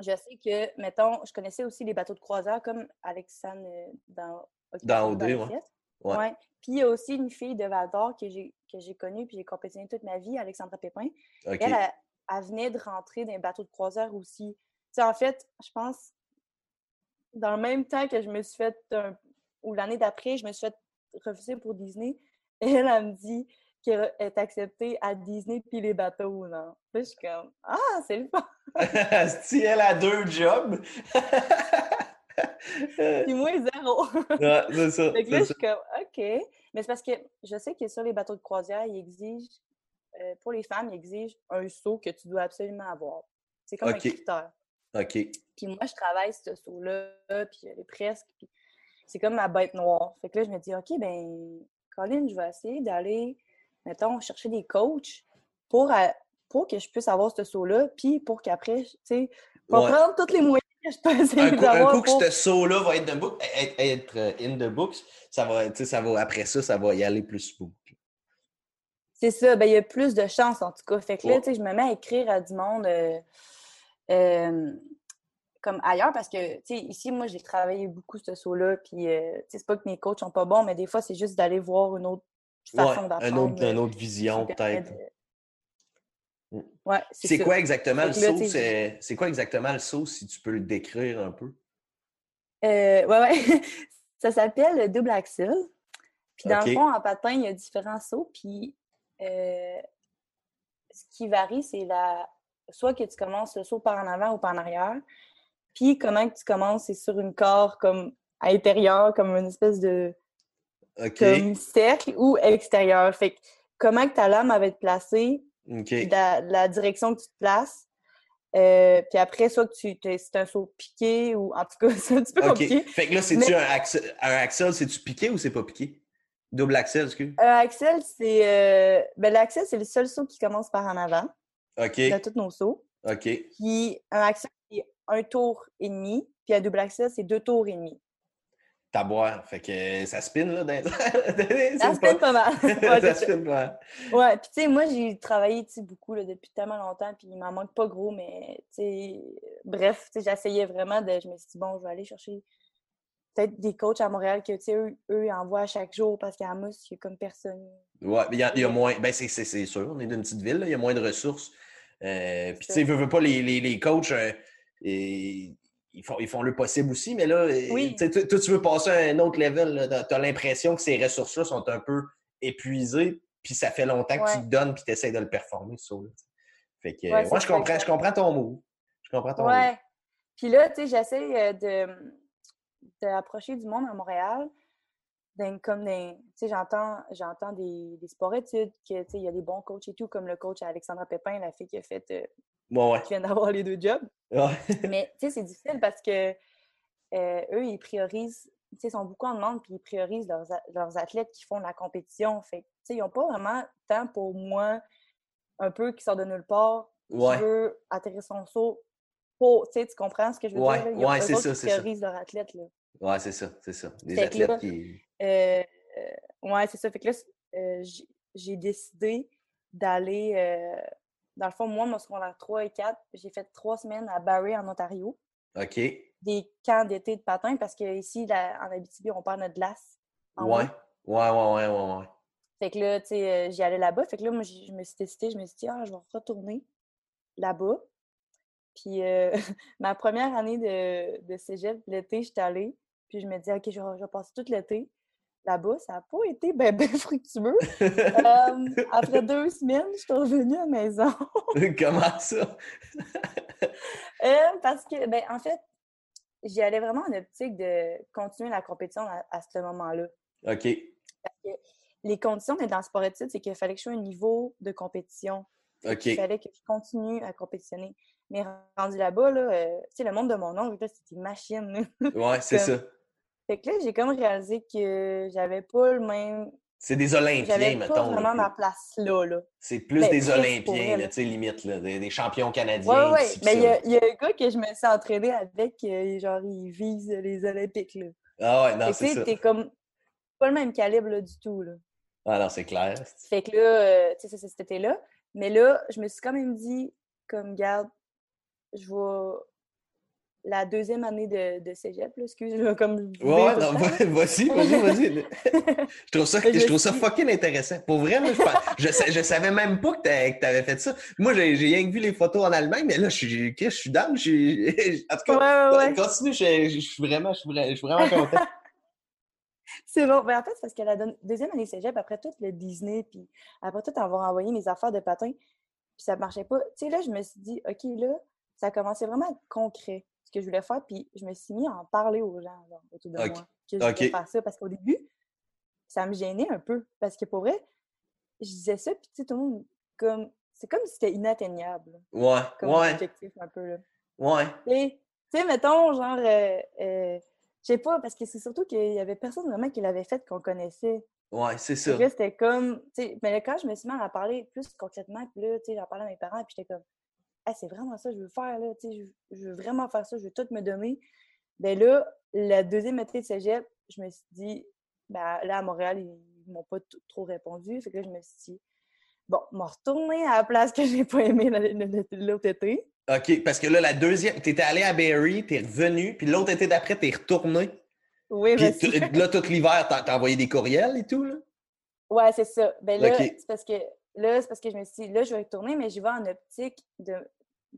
je sais que, mettons, je connaissais aussi les bateaux de croisière comme Alexandre euh, dans OD, dans les ouais. fêtes. Ouais. Ouais. Puis il y a aussi une fille de Val d'Or que j'ai que j'ai connue puis j'ai compétitionné toute ma vie, Alexandra Pépin. Elle, elle venait de rentrer dans les bateaux de croisière aussi. Tu sais, en fait, je pense, dans le même temps que je me suis fait, un- ou l'année d'après, je me suis fait refuser pour Disney, (laughs) elle, elle me dit qu'elle est acceptée à Disney puis les bateaux, non. Puis je suis comme, ah, c'est le fun! (laughs) si elle a deux jobs. (laughs) Puis moi, zéro! Ouais, c'est ça. Fait que là, je suis comme, OK. Mais c'est parce que je sais que sur les bateaux de croisière, ils exigent, euh, pour les femmes, ils exigent un saut que tu dois absolument avoir. C'est comme un critère. OK. Puis moi, je travaille ce saut-là, puis elle est presque, puis c'est comme ma bête noire. Fait que là, je me dis, OK, ben, Colin, je vais essayer d'aller, mettons, chercher des coachs pour, euh, pour que je puisse avoir ce saut-là, puis pour qu'après, tu sais, pour Ouais. prendre tous les moyens que je peux essayer Un coup, un d'avoir coup que ce saut-là va être, de book- être, être, euh, in the books, ça va, tu sais, ça va, après ça, ça va y aller plus smooth. C'est ça, ben il y a plus de chance en tout cas. Fait que là, tu sais, je me mets à écrire à du monde euh, euh, comme ailleurs parce que, tu sais, ici, moi, j'ai travaillé beaucoup ce saut-là, puis, euh, tu sais, c'est pas que mes coachs sont pas bons, mais des fois, c'est juste d'aller voir une autre façon Ouais, d'apprendre. un autre, euh, une autre vision, peut-être. de- Mm. Ouais, C'est quoi exactement le saut? C'est quoi exactement le saut, si tu peux le décrire un peu? Euh, ouais, ouais. (laughs) ça s'appelle le double axel. Puis dans le fond, en patin, il y a différents sauts. Puis euh, ce qui varie, c'est la soit que tu commences le saut par en avant ou par en arrière. Puis comment que tu commences, c'est sur une corde comme à l'intérieur, comme une espèce de comme cercle ou extérieur. Fait que comment que ta lame va être placée, la, la direction que tu te places. Euh, puis après, soit que tu c'est un saut piqué ou en tout cas, (laughs) c'est un petit peu compliqué. Fait que là, c'est-tu Mais- un, axel, un axel, c'est-tu piqué ou c'est pas piqué? Double axel, excuse. Un axel, c'est. euh, Ben, l'axel, c'est le seul saut qui commence par en avant OK. de tous nos sauts. OK. Puis un axel, c'est un tour et demi. Puis un double axel, c'est deux tours et demi. Taboire. Fait que euh, ça spin, là. Dans... (laughs) Ça fait pas mal. (laughs) Ouais, ça spin pas mal. Ouais, puis tu sais, moi, j'ai travaillé beaucoup là, depuis tellement longtemps, puis il m'en manque pas gros, mais tu sais, bref, tu sais, j'essayais vraiment de. Je me suis dit, bon, je vais aller chercher peut-être des coachs à Montréal que, tu sais, eux, eux, ils envoient à chaque jour parce qu'à Mousse, il y a comme personne. Ouais, il y, a- il y a moins. Ben, c'est sûr, on est d'une petite ville, il y a moins de ressources. Euh, Puis, tu sais, veux, veux pas, les, les, les coachs, euh, et- ils, font, ils font le possible aussi, mais là, euh, Oui. toi, tu veux passer à un autre level. Tu as l'impression que ces ressources-là sont un peu épuisées, puis ça fait longtemps que tu le donnes, puis tu essaies de le performer, tu sais. Fait que, Ouais, moi, je ça, comprends, je comprends ton mot. Je comprends ton mot. Ouais. Puis là, tu sais, j'essaie euh, de d'approcher du monde à Montréal. comme des, tu sais, j'entends, j'entends des, des sports études que, tu sais, il y a des bons coachs et tout, comme le coach Alexandra Pépin, la fille qui a fait, euh, Ouais, ouais. qui d'avoir les deux jobs. Ouais. (laughs) Mais, tu sais, c'est difficile parce que euh, eux, ils priorisent, tu sais, ils sont beaucoup en demande, puis ils priorisent leurs, leurs athlètes qui font de la compétition. Fait tu sais, ils n'ont pas vraiment temps pour moi, un peu, qui sort de nulle part, Ouais. qui veut atterrir son saut. Pour, tu sais, tu comprends ce que je veux Ouais, dire? là? Il y a ouais, c'est ça, c'est ça. priorisent leurs athlètes, là. Ouais, c'est ça, c'est ça. Des Fait que là, athlètes qui. Euh, euh, ouais, c'est ça. Fait que là, euh, j'ai décidé d'aller. Dans le fond, moi, mon secondaire 3 et 4, j'ai fait trois semaines à Barrie, en Ontario, OK. des camps d'été de patin, parce qu'ici, en Abitibi, on perd notre glace. Ouais. Ouais, ouais, ouais, ouais, ouais. Fait que là, tu sais, euh, j'y allais là-bas. Fait que là, moi, je me suis décidée, je me suis dit, ah, je vais retourner là-bas. Puis euh, (laughs) ma première année de, de cégep, l'été, j'étais allée. Puis je me dis, OK, je vais, je vais passer tout l'été là-bas. Ça n'a pas été bien (laughs) ben fructueux. Euh, après deux semaines, je suis revenue à la maison. (laughs) Comment ça? (laughs) Euh, parce que, ben, en fait, j'y allais vraiment en optique de continuer la compétition à, à ce moment-là. OK. Parce que les conditions d'être dans le sport études, c'est qu'il fallait que je sois un niveau de compétition. OK. Il fallait que je continue à compétitionner. Mais rendu là-bas, là, euh, tu sais, le monde de mon oncle, c'était une machine. Ouais, c'est ça. Fait que là, j'ai comme réalisé que j'avais pas le même. C'est des Olympiens, J'avais pas mettons. vraiment là, ma place là. là. C'est plus Ben, des Olympiens, là, là. tu sais, limite, là, des, des champions canadiens. Ci, pis Mais il y, a- un gars que je me suis entraînée avec, euh, genre, il vise les Olympiques, là. Ah ouais, non, c'est ça. t'es comme pas le même calibre, là, du tout, là. Ah non, c'est clair. Fait que là, euh, tu sais, cet été-là. Mais là, je me suis quand même dit, comme, garde, je vais. La deuxième année de, de cégep, là, excuse, je vais comme. Ouais, ouais, non, va- (laughs) vas-y, vas-y, vas-y. Je trouve ça, Mais (laughs) je je trouve ça fucking intéressant. Pour vrai, là, je, je, je savais même pas que t'a- que t'avais fait ça. Moi, j'ai rien que vu les photos en Allemagne, mais là, je suis, je suis down. Je suis, en tout cas, ouais, ouais. continue, je, je suis vraiment, je suis vra- je suis vraiment content. (laughs) C'est bon. Ben, en fait, parce que la deuxième année cégep, après tout le Disney, puis après tout avoir envoyé mes affaires de patin, puis ça marchait pas. Tu sais, là, je me suis dit, OK, là, ça commençait vraiment à être concret, ce que je voulais faire, puis je me suis mis à en parler aux gens, genre, autour de moi, que je voulais faire ça. Parce qu'au début, ça me gênait un peu, parce que pour vrai, je disais ça, puis tu sais, tout le monde, comme, c'est comme si c'était inatteignable, Ouais, comme ouais, objectif un peu, là. ouais. Tu sais- tu sais, mettons, genre, euh, euh, je sais pas, parce que c'est surtout qu'il y avait personne vraiment qui l'avait fait qu'on connaissait. Ouais, c'est ça. c'était comme, tu sais, mais là, quand je me suis mis à en parler plus concrètement, puis là, tu sais, j'en parlais à mes parents, puis j'étais comme, ah, c'est vraiment ça que je veux faire, là, tu sais, je, je veux vraiment faire ça, je veux tout me donner. Ben là, la deuxième été de cégep, je me suis dit, ben là, à Montréal, ils, m'ont pas trop répondu, fait que là, je me suis dit, bon, m'en retourner à la place que j'ai pas aimé la- la- la- l'autre été. OK, parce que là, la deuxième, t'étais allé à Barrie, t'es revenu, puis l'autre été d'après, t'es retourné. Oui, merci. t- là, tout l'hiver, t'as envoyé des courriels et tout, là? Ouais, c'est ça. Ben là, c'est parce que là, c'est parce que je me suis dit, là, je vais retourner, mais j'y vais en optique de,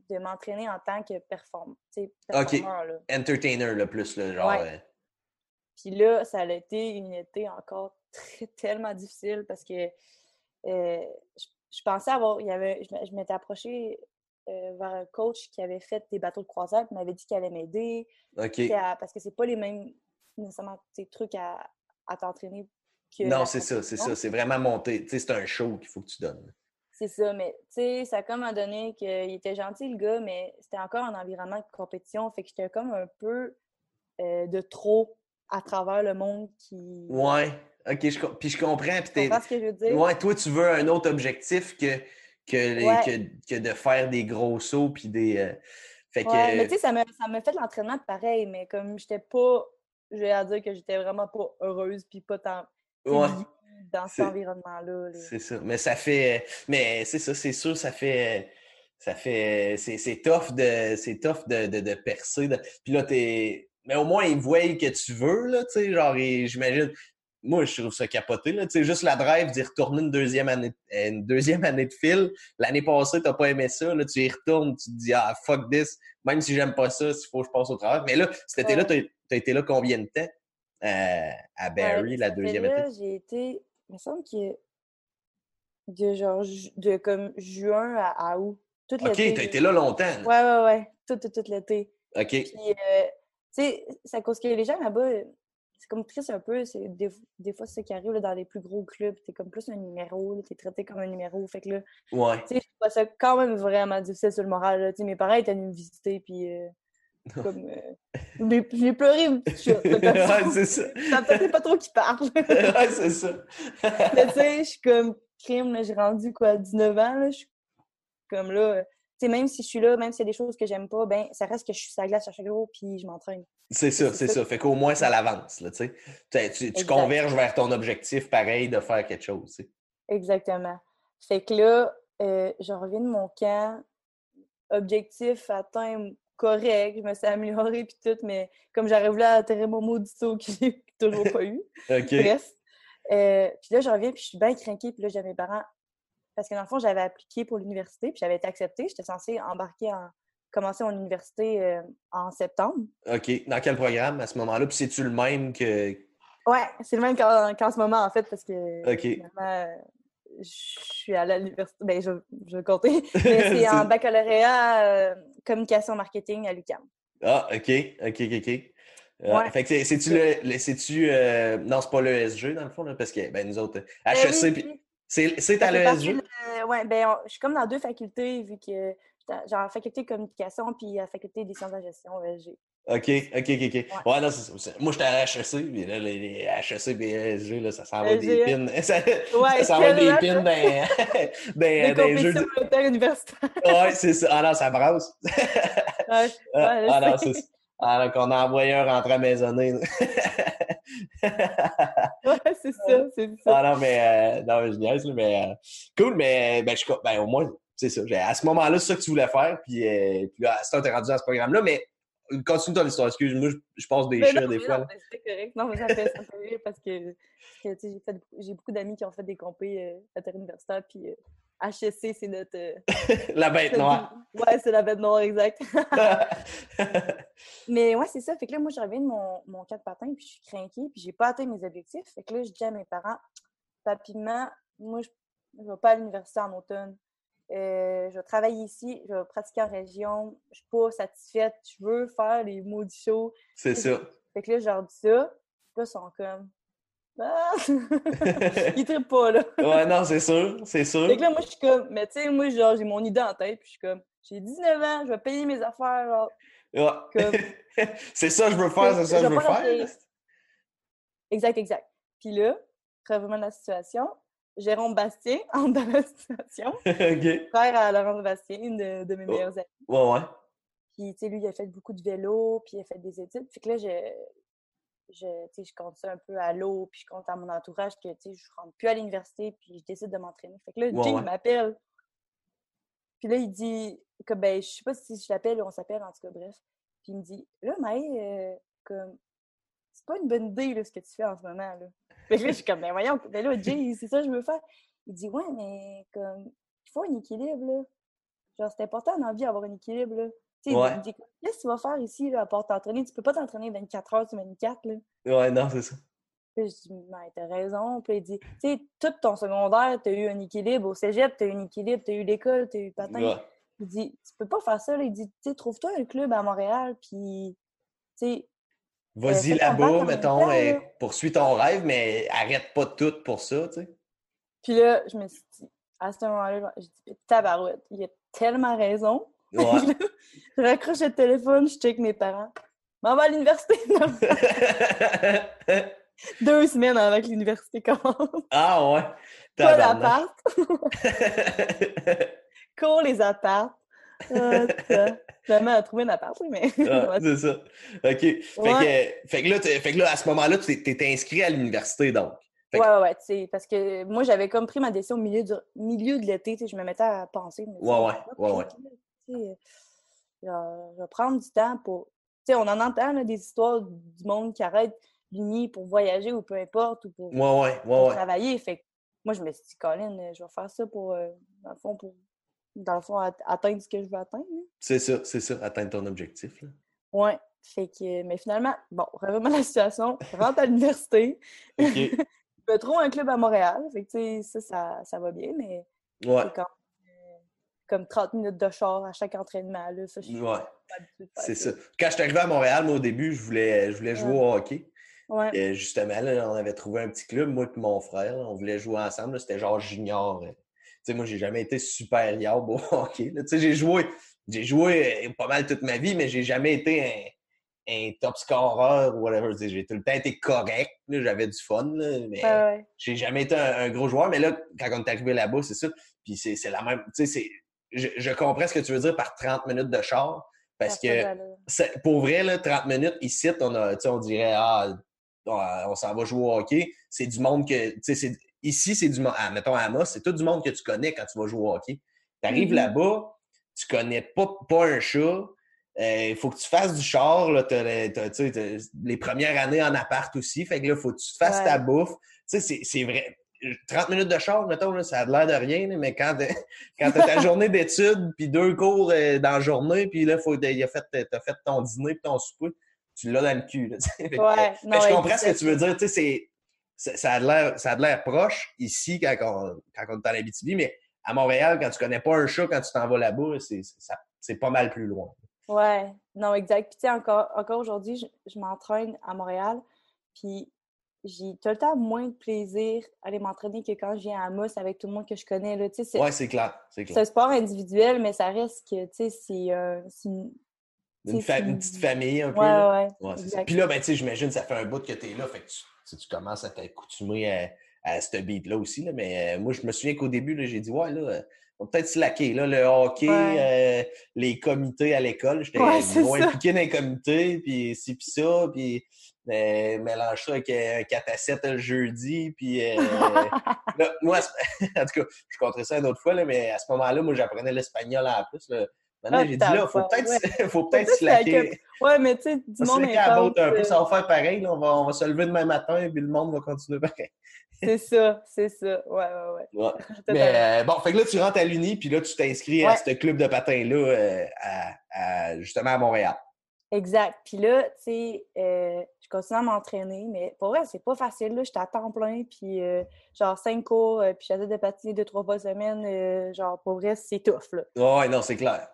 de m'entraîner en tant que perform sais, Ok. performeur. Là. Entertainer, là, plus, là, genre... Ouais. euh, Puis là, ça a été une été encore très, tellement difficile parce que euh, je, je pensais avoir. Il y avait, je, m'étais approchée euh, vers un coach qui avait fait des bateaux de croisière, puis m'avait dit qu'il allait m'aider. OK. à- Parce que c'est pas les mêmes nécessairement trucs à, à t'entraîner que. Non, c'est ça, c'est ça. C'est vraiment monté. Tu sais, c'est un show qu'il faut que tu donnes. C'est ça, mais tu sais, ça a comme à donné qu'il était gentil le gars, mais c'était encore un environnement de compétition, fait que j'étais comme un peu euh, de trop à travers le monde qui. Ouais. OK, je, puis je comprends. Puis Tu comprends ce que je veux dire? Ouais, toi, tu veux un autre objectif que, que, les- Ouais. que, que de faire des gros sauts puis des. euh, Fait que. Ouais, mais tu sais, ça m'a ça fait l'entraînement de pareil, mais comme j'étais pas, je vais à dire que j'étais vraiment pas heureuse, puis pas tant Ouais. Dans cet environnement-là. là. C'est ça. Mais ça fait. Mais c'est ça, c'est sûr, ça fait. Ça fait. C'est c'est tough de. C'est tough de, de, de percer. de- Puis là, t'es. Mais au moins, ils voient que tu veux, là, tu sais. Genre, et j'imagine. Moi, je trouve ça capoté, là. Tu sais, juste la drive d'y retourner une deuxième année, euh, une deuxième année de fil. L'année passée, t'as pas aimé ça. Là, tu y retournes, tu te dis, ah, fuck this. Même si j'aime pas ça, il faut que je passe au travail. Mais là, cet été-là, t'as été là combien de temps? euh, à Barry, Ouais, la deuxième été? J'ai été, me semble que de genre de comme juin à, à août. Tout OK, t'as été là longtemps. là. Ouais, ouais, ouais. Tout, tout, tout l'été. OK. Puis, euh, tu sais, à cause que les gens là-bas, euh, c'est comme triste un peu. Des, des fois, c'est ça qui arrive là, dans les plus gros clubs. T'es comme plus un numéro, t'es traité comme un numéro. Fait que là, Ouais. tu sais, je trouvais ça quand même vraiment difficile sur le moral. là. Tu sais, mes parents étaient venus me visiter, puis euh, comme. euh, j'ai pleuré une (laughs) petite ouais, c'est ça. Pas trop qu'ils parlent. (laughs) ouais, c'est ça. (laughs) Mais tu sais, je suis comme crime, j'ai rendu quoi, 19 ans, là, je suis comme là, euh, tu sais, même si je suis là, même s'il y a des choses que j'aime pas, ben, ça reste que je suis sur la glace à chaque jour, puis je m'entraîne. c'est ça, C'est ça. Fait qu'au moins, ça l'avance, là, tu sais. Tu- converges vers ton objectif, pareil, de faire quelque chose. Exactement. Fait que là, euh, je reviens de mon camp, objectif atteint correct, je me suis améliorée puis tout, mais comme j'aurais voulu atterrir mon maudit saut que j'ai (laughs) toujours pas eu. OK. Bref. Euh, puis là, je reviens, puis je suis bien craquée, puis là, j'ai mes parents. Parce que dans le fond, j'avais appliqué pour l'université, puis j'avais été acceptée. J'étais censée embarquer en. commencer mon université euh, en septembre. OK. Dans quel programme à ce moment-là? Puis c'est-tu le même que. Ouais, c'est le même qu'en ce moment, en fait, parce que. OK. finalement, suis à l'université. Ben, je, je vais compter. (laughs) Mais (laughs) c'est en baccalauréat euh, communication marketing à l'UQAM. Ah, OK. OK, OK, OK. Ouais. Fait que c'est-tu le. C'est-tu. Euh... Non, c'est pas l'ESG, dans le fond, là, parce que ben, nous autres, Euh, HEC, oui, puis- oui. c'est c'est Ça à l'ESG? ouais, ben, on- je suis comme dans deux facultés, vu que genre faculté de communication puis la faculté des sciences de la gestion, ESG. OK, OK, OK, OK. Ouais, non, c'est ça. Moi, j'étais à HEC, puis là, les, les HEC ESG, là, ça s'envoie des ESG, pins. (laughs) Ça, Ouais, ça s'envoie des pins dans, (laughs) dans, dans les jeux. de- universitaires. Ouais, c'est ça. Ah non, ça brasse. (laughs) Ouais, Ah, ah non, c'est ça. Ah, donc on a envoyé un rentrer à maisonnée. Ouais, c'est ça, c'est ça. ah non, mais euh, non, mais je niaise, mais euh, cool, mais ben, je, ben, au moins, c'est ça. À ce moment-là, c'est ça que tu voulais faire, puis, euh, puis là, c'est t'es rendu dans ce programme-là, mais continue ton histoire, excuse-moi, je, je passe des chats non, des mais fois. non, là. mais c'est correct. Non, mais ça fait, fait rire parce que, j'ai beaucoup- d'amis qui ont fait des compés euh, à terre universitaire, puis euh, HSC, c'est notre... euh, (laughs) La bête noire. Ouais, c'est la bête noire, exact. (laughs) Mais ouais, c'est ça. Fait que là, moi, je reviens de mon, mon 4 patins, puis je suis craquée, puis j'ai pas atteint mes objectifs. Fait que là, je dis à mes parents, papiment, moi, je, je vais pas à l'université en automne. Euh, je vais travailler ici, je vais pratiquer en région. Je suis pas satisfaite. Je veux faire les maudits shows. c'est ça. Fait que là, je leur dis ça. Là, ils sont comme. Ah! (laughs) Ils trippent pas, là. ouais, non, c'est sûr, c'est sûr. Fait que là, moi, je suis comme. Mais tu sais, moi, genre, j'ai mon idée en tête, puis je suis comme. J'ai 19 ans, je vais payer mes affaires, genre. Ouais. (laughs) C'est ça que je veux faire, c'est ça que Je veux faire. Exact, exact. Puis là, revenant de la situation, Jérôme Bastien (laughs) entre dans la situation, (laughs) OK. frère à Laurence Bastien, une de, de mes Oh. meilleures amies. Ouais, ouais. Puis, tu sais, lui, il a fait beaucoup de vélo, puis il a fait des études. Fait que là, je, je, je compte ça un peu à l'eau, puis je compte à mon entourage que, tu sais, je rentre plus à l'université, puis je décide de m'entraîner. Fait que là, Ouais, Jay, ouais. il m'appelle. Puis là, il dit que, ben, je sais pas si je l'appelle ou on s'appelle, en tout cas, bref. Puis il me dit, là, Maë, euh, comme, c'est pas une bonne idée, là, ce que tu fais en ce moment, là. Fait que là, je suis comme, ben voyons, ben là, Jay, c'est ça que je veux faire. Il dit, ouais, mais comme, il faut un équilibre, là. Genre, c'est important dans la vie d'avoir un équilibre, là. Tu sais, Ouais. il dit, qu'est-ce que tu vas faire ici, là, à part t'entraîner? Tu peux pas t'entraîner 24 heures sur 24, là. Ouais, non, c'est ça. Puis je dis, mais t'as raison. Puis il dit, tu sais, tout ton secondaire, t'as eu un équilibre. Au cégep, t'as eu un équilibre. T'as eu l'école, t'as eu patin. Ouais. Il dit, tu peux pas faire ça. Là. Il dit, tu sais, trouve-toi un club à Montréal. Puis, tu sais, Vas-y Euh, bac là-bas, mettons, temps, et là. poursuis ton rêve, mais arrête pas tout pour ça, tu sais. puis là, je me suis dit, à ce moment-là, je dis, tabarouette, il a tellement raison. (laughs) Ouais. je raccroche le téléphone, je check mes parents. M'en va à l'université. (laughs) (laughs) Deux semaines avant que l'université commence. ah ouais. Pas d'appart. Cours les apparts. Ça. Finalement, a trouvé un appart, oui, mais. Ah, (laughs) c'est ça. OK. Fait, que, fait, que là, fait que là, à ce moment-là, tu t'es inscrit à l'université, donc. Que- Ouais, ouais, ouais, tu sais, parce que moi, j'avais comme pris ma décision au milieu, du, milieu de l'été, tu sais, je me mettais à penser. me Ouais, ouais, ouais, ok, ouais. tu sais, genre, je vais prendre du temps pour. Tu sais, on en entend là, des histoires du monde qui arrête l'uni pour voyager ou peu importe, ou pour, Ouais, ouais, pour ouais, ouais. travailler. Fait que moi, je me suis dit, Colin, je vais faire ça pour, euh, dans le fond, pour, dans le fond, at- atteindre ce que je veux atteindre. là. C'est ça, c'est ça, atteindre ton objectif. Là. Ouais. Fait que, mais finalement, bon, (laughs) revenons à la situation, rentre à l'université, (laughs) je me trouve un club à Montréal. Fait que, tu sais, ça, ça, ça va bien, mais Ouais. c'est euh, comme 30 minutes de char à chaque entraînement. Là, ça, je suis Ouais, c'est ça. Quand je suis arrivé à Montréal, moi, au début, je voulais, je voulais jouer Ouais. au hockey. Ouais. Et justement, là, on avait trouvé un petit club, moi et mon frère. là, on voulait jouer ensemble. C'était genre junior. Sais, moi, j'ai jamais été supérieur au (laughs) hockey. là. Tu sais, j'ai joué, j'ai joué euh, pas mal toute ma vie, mais j'ai jamais été un, un top scorer ou whatever. J'ai tout le temps été correct. J'avais du fun, là, mais Ouais, ouais. j'ai jamais été un, un gros joueur. Mais là, quand on est arrivé là-bas, c'est ça. Puis c'est la même. Tu sais, c'est- je, je comprends ce que tu veux dire par 30 minutes de char. Parce que pour vrai, là, 30 minutes, ici, on, a, on dirait, ah, on, on s'en va jouer au hockey. C'est du monde que, c'est- ici, c'est du monde, ah, mettons à Amos, c'est tout du monde que tu connais quand tu vas jouer au hockey. Tu arrives Mhm. là-bas, tu connais pas, pas un chat, il faut que tu fasses du char, là, t'as les premières années en appart aussi, fait que là, faut que tu te fasses Ouais. ta bouffe. Tu sais, c'est- vrai. 30 minutes de char, mettons, là, ça a l'air de rien, mais quand, t'as- (laughs) quand t'as ta journée d'études, puis deux cours euh, dans la journée, puis là, faut, a fait, t'as fait ton dîner puis ton souper, tu l'as dans le cul. Là. Fait Ouais, mais non, je comprends ce que tu veux dire. Tu sais, ça a de l'air, ça a de l'air proche ici quand on, quand on est en Abitibi, mais à Montréal, quand tu connais pas un chat, quand tu t'en vas là-bas, c'est, pas mal plus loin. Ouais, non, exact. Puis tu sais, encore, encore aujourd'hui, je, je m'entraîne à Montréal, puis j'ai tout le temps moins de plaisir à aller m'entraîner que quand je viens à Mousse avec tout le monde que je connais. Là. Tu sais, c'est, Ouais, c'est clair. C'est un sport individuel, mais ça reste que, tu sais, c'est, euh, c'est une... Une, fa- petite famille un peu. Ouais, ouais, ça. Puis là, ben, tu sais, j'imagine, ça fait un bout que tu es là, fait que tu, commences à t'accoutumer à, à ce beat-là aussi. Là, mais euh, moi, je me souviens qu'au début, j'ai dit, ouais, là, on va peut-être slacker. Là, le hockey, euh, les comités à l'école, j'étais moins impliqué dans les comités, puis ci, puis ça, puis euh, mélange ça avec un 4 à 7 le jeudi, puis euh, (laughs) là, moi, (laughs) en tout cas, je compterai ça une autre fois, là, mais à ce moment-là, moi, j'apprenais l'espagnol en plus. Là. Maintenant, Ah, j'ai dit, là, faut peut-être faut peut-être slacker. Ouais, mais tu sais, du monde intense, un peu, euh, ça va faire pareil. là. On, va, on va se lever demain matin puis le monde va continuer pareil. C'est ça, c'est ça. Ouais, ouais, ouais. (laughs) Mais euh, bon, fait que là, tu rentres à l'Uni, puis là, tu t'inscris à ce club de patin-là, euh, justement à Montréal. Exact. Puis là, tu sais, euh, je continue à m'entraîner, mais pour vrai, c'est pas facile. là. J'étais à temps plein, puis euh, genre cinq cours, euh, puis j'essaie de patiner deux, trois fois semaine. genre, pour vrai, c'est tough, là. Ouais, non, c'est clair.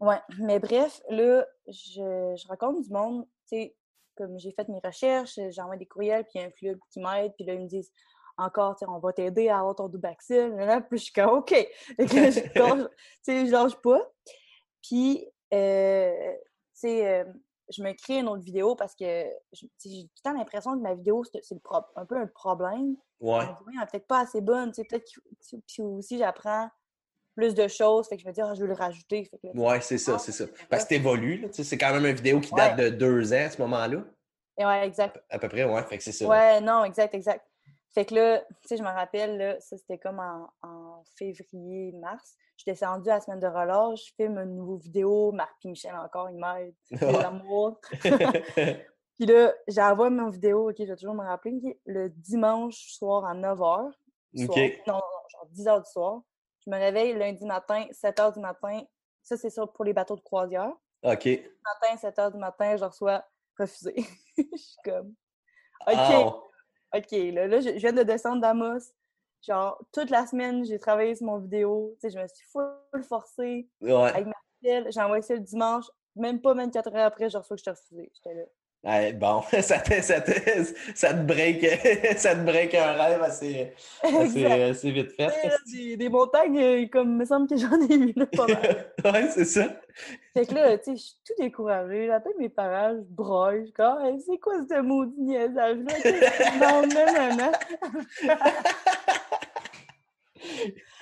Ouais, mais bref, là, je, je rencontre du monde, tu sais, comme j'ai fait mes recherches, j'envoie des courriels, puis il y a un club qui m'aide, puis là, ils me disent encore, tu sais, on va t'aider à avoir ton double axel. Là, puis je suis comme, OK. (laughs) Que je (laughs) tu sais, je lâche pas. Puis, euh, tu sais, euh, je me crée une autre vidéo parce que j'ai tout le temps l'impression que ma vidéo, c'est un peu un problème. Ouais. Est peut-être pas assez bonne, tu sais, peut-être que puis aussi j'apprends plus de choses, fait que je me dis, ah, je vais le rajouter. Fait que là, Ouais, c'est ça, Ah, c'est ça. Parce que t'évolues, C'est quand même une vidéo qui date de deux ans à ce moment-là. Ouais, exact. À peu près, ouais. Fait que c'est ça. Ouais, non, exact, exact. Fait que là, tu sais, je me rappelle, là, ça c'était comme en, en février, mars. Je suis descendue à la semaine de relâche, je filme une nouvelle vidéo, Marc et Michel encore, ils m'aident. (laughs) (laughs) (laughs) Puis là, j'envoie mon vidéo, ok, je vais toujours me rappeler, le dimanche soir à 9h. OK. Non, non, non, genre 10h du soir. Je me réveille lundi matin, 7h du matin. Ça, c'est ça pour les bateaux de croisière. OK. matin, 7 h du matin, je reçois refusé. (laughs) je suis comme, OK, Ah, OK, là, là, je, je viens de descendre d'Amos. Genre, toute la semaine, j'ai travaillé sur mon vidéo. Tu sais, je me suis full forcée ouais. avec ma fille. J'ai envoyé ça le dimanche. Même pas 24 heures après, je reçois que je t'ai refusé. J'étais là. Ouais, bon, (laughs) ça te, ça, te, ça, te break, (laughs) ça te break un rêve assez, assez, vite fait. Des, des montagnes, euh, comme il me semble que j'en ai eu là, pas mal. (laughs) ouais, c'est ça. Fait que là, tu sais, je suis tout découragée. J'appelle mes parents, je broille. Je Hey, c'est quoi ce maudit niaisage-là? Non, non, non.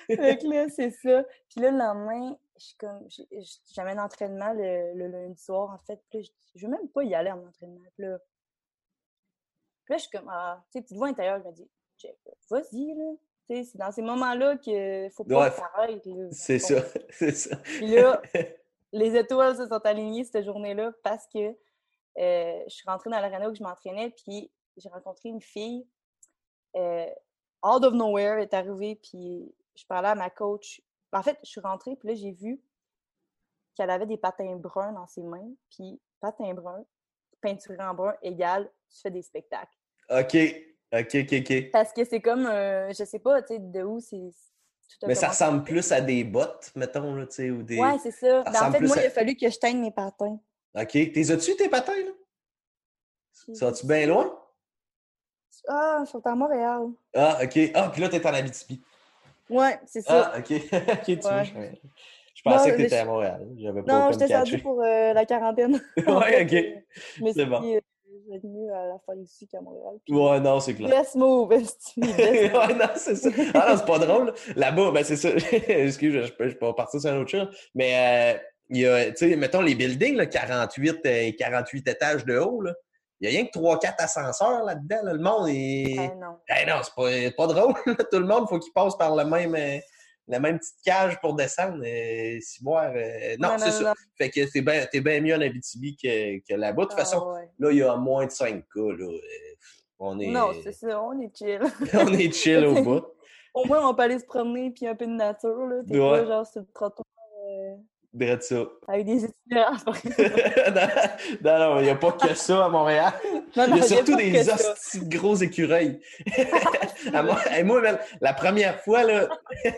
Fait que là, c'est ça. Puis là, le lendemain, je comme, j'avais un entraînement le, le lundi soir, en fait. Puis là, je, je veux même pas y aller à mon entraînement. Puis là, puis là je suis comme, ah, tu sais, petite voix intérieure, je me dis, check, vas-y, là. Tu sais, c'est dans ces moments-là qu'il faut pas Ouais, dans C'est ça. (laughs) C'est ça. Puis là, (laughs) les étoiles se sont alignées cette journée-là parce que euh, je suis rentrée dans l'aréna où je m'entraînais, puis j'ai rencontré une fille. Euh, out of nowhere est arrivée, puis je parlais à ma coach. En fait, je suis rentrée, puis là, j'ai vu qu'elle avait des patins bruns dans ses mains, puis patins bruns, peinturé en brun égale, tu fais des spectacles. OK. OK, OK, OK. Parce que c'est comme, euh, je sais pas, tu sais, de où c'est. Mais ça ressemble plus à des bottes, mettons, là, tu sais, ou des... Ouais, c'est ça. Ben, en fait, moi, à- il a fallu que je teigne mes patins. OK. T'es as-tu, tes patins, là? Sont-tu bien loin? Ah, ils sont à Montréal. Ah, OK. Ah, puis là, t'es en Abitibi. Ouais, c'est ça. Ah, OK. (laughs) OK, tu vois, je, pensais Non, que t'étais je- à Montréal. J'avais pas non, j'étais sortie pour euh, la quarantaine. (laughs) Ouais, (laughs) OK. euh, me C'est bon. euh, je vais être mieux à la faire ici qu'à Montréal. Puis, Ouais, non, c'est clair. Best move, best move. ouais, non, c'est ça. Ah non, c'est pas drôle. Là-bas, ben c'est ça. Excuse, je, je peux, je peux partir sur un autre chose. Mais euh, il y a, tu sais, mettons les buildings, là, 48, euh, 48 étages de haut, là. Il y a rien que 3-4 ascenseurs là-dedans. là. Le monde est. Ah, non. Eh non, c'est pas, pas drôle. Tout le monde, faut qu'il passe par le même, euh, la même petite cage pour descendre. Euh, si boire, euh, non, Non, c'est ça. Fait que t'es bien mieux en Abitibi que, que là-bas. De toute Ah, façon, ouais. là, il y a moins de 5 cas. Là. On est, Non, c'est ça, on est chill. (laughs) on est chill au (laughs) bout. Au moins, on peut aller se promener puis un peu de nature. T'es Ouais. pas genre sur le trottoir euh, Drette ça. avec des étudiants. (laughs) non, non, il n'y a pas que ça à Montréal. Non, non, Il y a surtout des hosties de gros écureuils. (laughs) Moi, moi, man, la première fois, là, (laughs)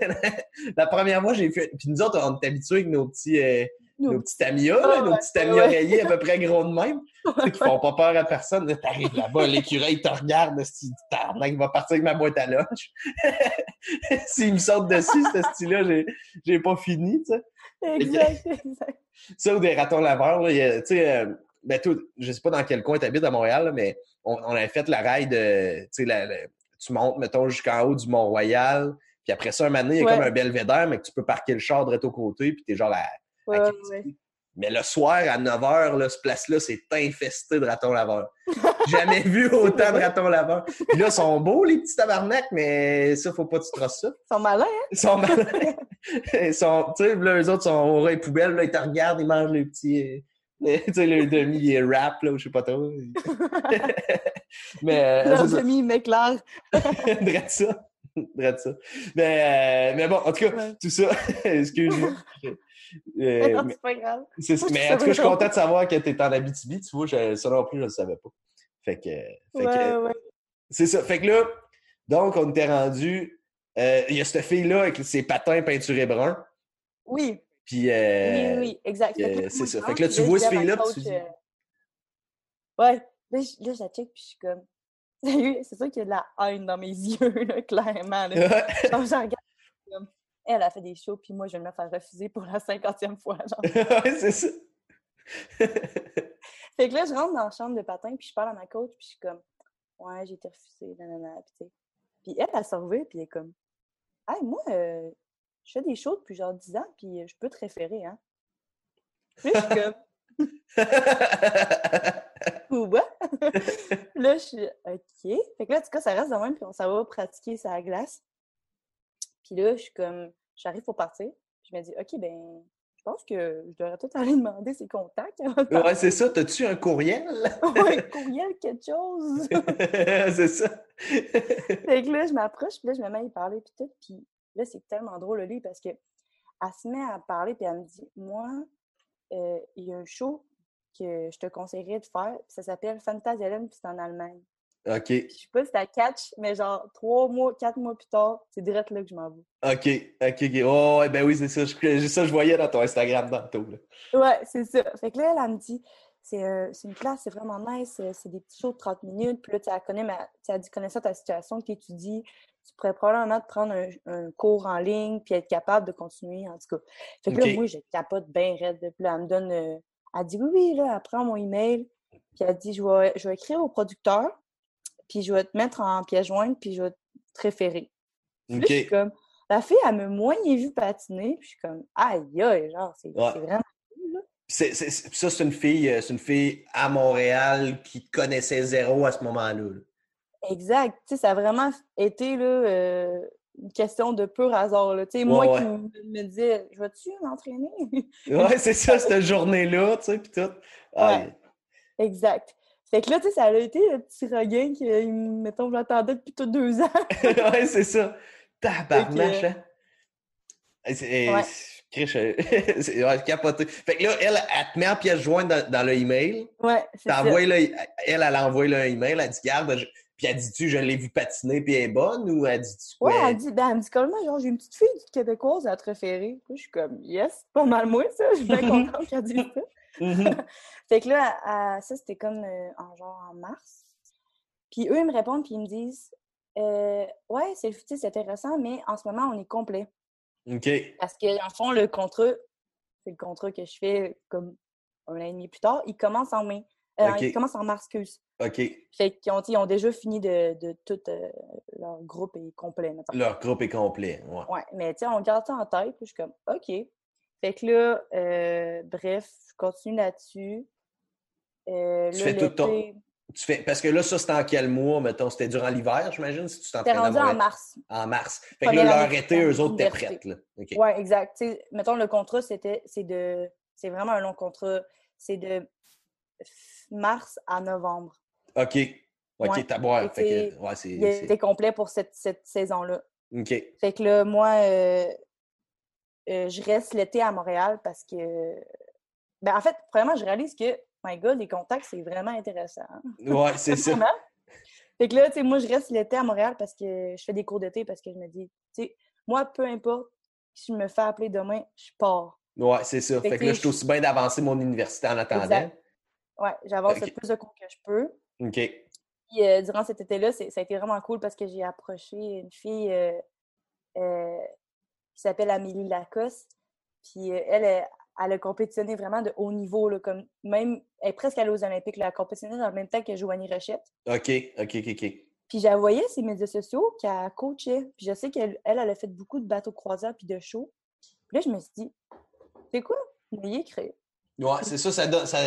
la première fois, j'ai fait. Puis nous autres, on est habitués avec nos petits, euh, nos petits Tamiya, là, nos petits Tamiya rayés à peu près gros de même, qui font pas peur à personne. T'arrives là-bas, l'écureuil te regarde, il va partir avec ma boîte à lunch. S'il me saute dessus, ce style-là, j'ai pas fini, tu sais. Exact, exact. Ça, ou des ratons laveurs, tu sais, euh, ben, tout, je sais pas dans quel coin tu habites à Montréal, mais on, on avait fait la raid de, tu sais, tu montes, mettons, jusqu'en haut du Mont-Royal, puis après ça, un moment il y a comme un belvédère, mais que tu peux parquer le char direct au côté, puis t'es genre à, Mais le soir, à 9 h, ce place-là, c'est infesté de ratons laveurs. Jamais vu (laughs) autant de ratons laveurs. Puis là, ils sont beaux, les petits tabarnaks, mais ça, faut pas que tu trosses ça. Ils sont malins, hein? Ils sont malins. ils sont, tu sais, là, eux autres sont au ray poubelle, là, ils te regardent, ils mangent les petits, (laughs) tu sais, le demi rap, là, ou je sais pas trop. (laughs) mais. Euh, le demi m'éclaire. Drette ça. Drette ça. Mais, euh, mais bon, en tout cas, tout ça, excuse-moi. Euh, (laughs) c'est pas grave. mais en tout cas, je suis content de savoir que tu es en Abitibi. Tu vois, je, ça non plus, je ne le savais pas. Fait que. Fait ouais, ouais. C'est ça. Fait que là, donc, on était rendu. Euh, il y a cette fille-là avec ses patins peinturés bruns. Oui. Puis, euh, oui, oui, exact. C'est ça. Fait que là, tu vois ce fille-là, tu dis... Ouais. Là, je, là, je la check, puis je suis comme... (laughs) C'est sûr qu'il y a de la haine dans mes (laughs) yeux, là, clairement. Là. Genre, je regarde. Elle a fait des shows, puis moi, je vais me faire refuser pour la cinquantième fois. (laughs) Ouais, c'est ça. (laughs) fait que là, je rentre dans la chambre de patin, puis je parle à ma coach, puis je suis comme... Ouais, j'ai été refusée, nanana, puis Puis elle, elle s'en puis elle est comme... Hey, moi, euh, je fais des shows depuis genre 10 ans, puis je peux te référer, hein. Puis je suis comme. (laughs) Ouba! là, je suis OK. Fait que là, en tout cas, ça reste de même, puis on s'en va pratiquer sa glace. Puis là, je suis comme, j'arrive pour partir. Puis je me dis, OK, ben, je pense que je devrais tout aller (laughs) demander ses contacts. ouais, c'est ça. T'as-tu un courriel? (laughs) ouais, un courriel, quelque chose. (laughs) c'est ça. fait que là, je m'approche, puis là, je me mets à y parler, puis tout. Puis Là, c'est tellement drôle, lui, parce qu'elle se met à parler, puis elle me dit Moi, euh, il y a un show que je te conseillerais de faire, ça s'appelle Phantasialand, puis c'est en Allemagne. OK. je sais pas si t'as catch, mais genre trois mois, quatre mois plus tard, c'est direct là que je m'en vais. OK, OK, OK. Oh, ben oui, c'est ça. Je, ça, je voyais dans ton Instagram tantôt. Là. Ouais, c'est ça. Fait que là, elle, me dit euh, c'est une classe, c'est vraiment nice, euh, c'est des petits shows de 30 minutes, puis là, tu connais ma, tu as dit connaissant ta situation que tu étudies, tu pourrais probablement te prendre un, cours en ligne puis être capable de continuer, en tout cas. Fait que là, moi, je capote bien raide. Puis là, elle me donne... Euh, elle dit, oui, oui, là, elle prend mon email. Puis elle dit, je vais, je vais écrire au producteur, puis je vais te mettre en pièce jointe, puis je vais te référer. Puis là, je suis comme... La fille, elle me moyen vu patiner, puis je suis comme, aïe, aïe, genre, c'est vraiment c'est, ça, c'est une fille, euh, c'est une fille à Montréal qui connaissait zéro à ce moment-là. là Exact. Tu sais, ça a vraiment été là, euh, une question de pur hasard. Là. Tu sais, moi qui me, disais, je vais-tu m'entraîner? ouais, c'est ça, cette journée-là, tu sais, puis tout. Ouais. Exact. Fait que là, tu sais, ça a été le petit regain que, mettons, j'attendais depuis tous deux ans. (laughs) ouais, c'est ça. Tabarnache, hein? (laughs) C'est ouais. capoté. Fait que là, elle, elle te met en pièce jointe dans, dans le email. Ouais, c'est ça. elle, elle a envoyé le email, elle dit, garde, puis elle dit-tu, je l'ai vu patiner, puis elle est bonne, ou elle dit-tu quoi? Ouais, elle dit, ben, elle me dit comment, genre, j'ai une petite fille québécoise à te référer. je suis comme, yes, pas mal moi, ça. Je suis bien (laughs) contente qu'elle dise ça. Mm-hmm. (laughs) fait que là, ça, c'était comme euh, en genre en mars. Puis eux, ils me répondent, puis ils me disent, euh, ouais, c'est intéressant, mais en ce moment, on est complet. OK. Parce qu'en fond, le contrat, c'est le contrat que je fais comme un an et demi plus tard, il commence en mai. Euh, il commence en mars, excuse. OK. Fait qu'ils ont, ils ont déjà fini de, de tout euh, leur groupe est complet. Maintenant. Leur groupe est complet, ouais. Ouais, mais tu sais, on garde ça en tête, puis je suis comme, OK. Fait que là, euh, bref, je continue là-dessus. Euh, tu fais tout ton... Tu fais... Parce que là, ça, c'était en quel mois, mettons? C'était durant l'hiver, j'imagine, si tu t'entraînais rendu en mars. En mars. Fait que là, leur été, eux autres, étaient prêtes, là. Oui, exact. mettons, le contrat, c'était, c'est de... C'est vraiment un long contrat. C'est de mars à novembre. OK. OK, ouais. t'as boire. Fait que, ouais, c'est, il était complet pour cette, cette saison-là. OK. Fait que là, moi, euh, euh, je reste l'été à Montréal parce que. Ben, en fait, premièrement, je réalise que, my God, les contacts, c'est vraiment intéressant. Ouais, c'est ça. fait que là, tu sais, moi, je reste l'été à Montréal parce que je fais des cours d'été parce que je me dis, tu sais, moi, peu importe si je me fais appeler demain, je pars. Ouais, c'est ça. Fait, que là, je suis aussi bien d'avancer mon université en attendant. Exact. Ouais, j'avance le plus de cours que je peux. OK. Puis euh, durant cet été-là, ça a été vraiment cool parce que j'ai approché une fille euh, euh, qui s'appelle Amélie Lacoste. Puis elle, elle, a compétitionné vraiment de haut niveau, là, comme même, elle est presque allée aux Olympiques. Elle a compétitionné dans le même temps que Joanie Rochette. OK, OK, OK, OK. Puis j'ai envoyé ses médias sociaux qu'elle coachait. Puis je sais qu'elle, elle, a fait beaucoup de bateaux croisières puis de shows. Puis là, je me suis dit, c'est quoi? Vais y écrire? Ouais, c'est ça, ça, donne, ça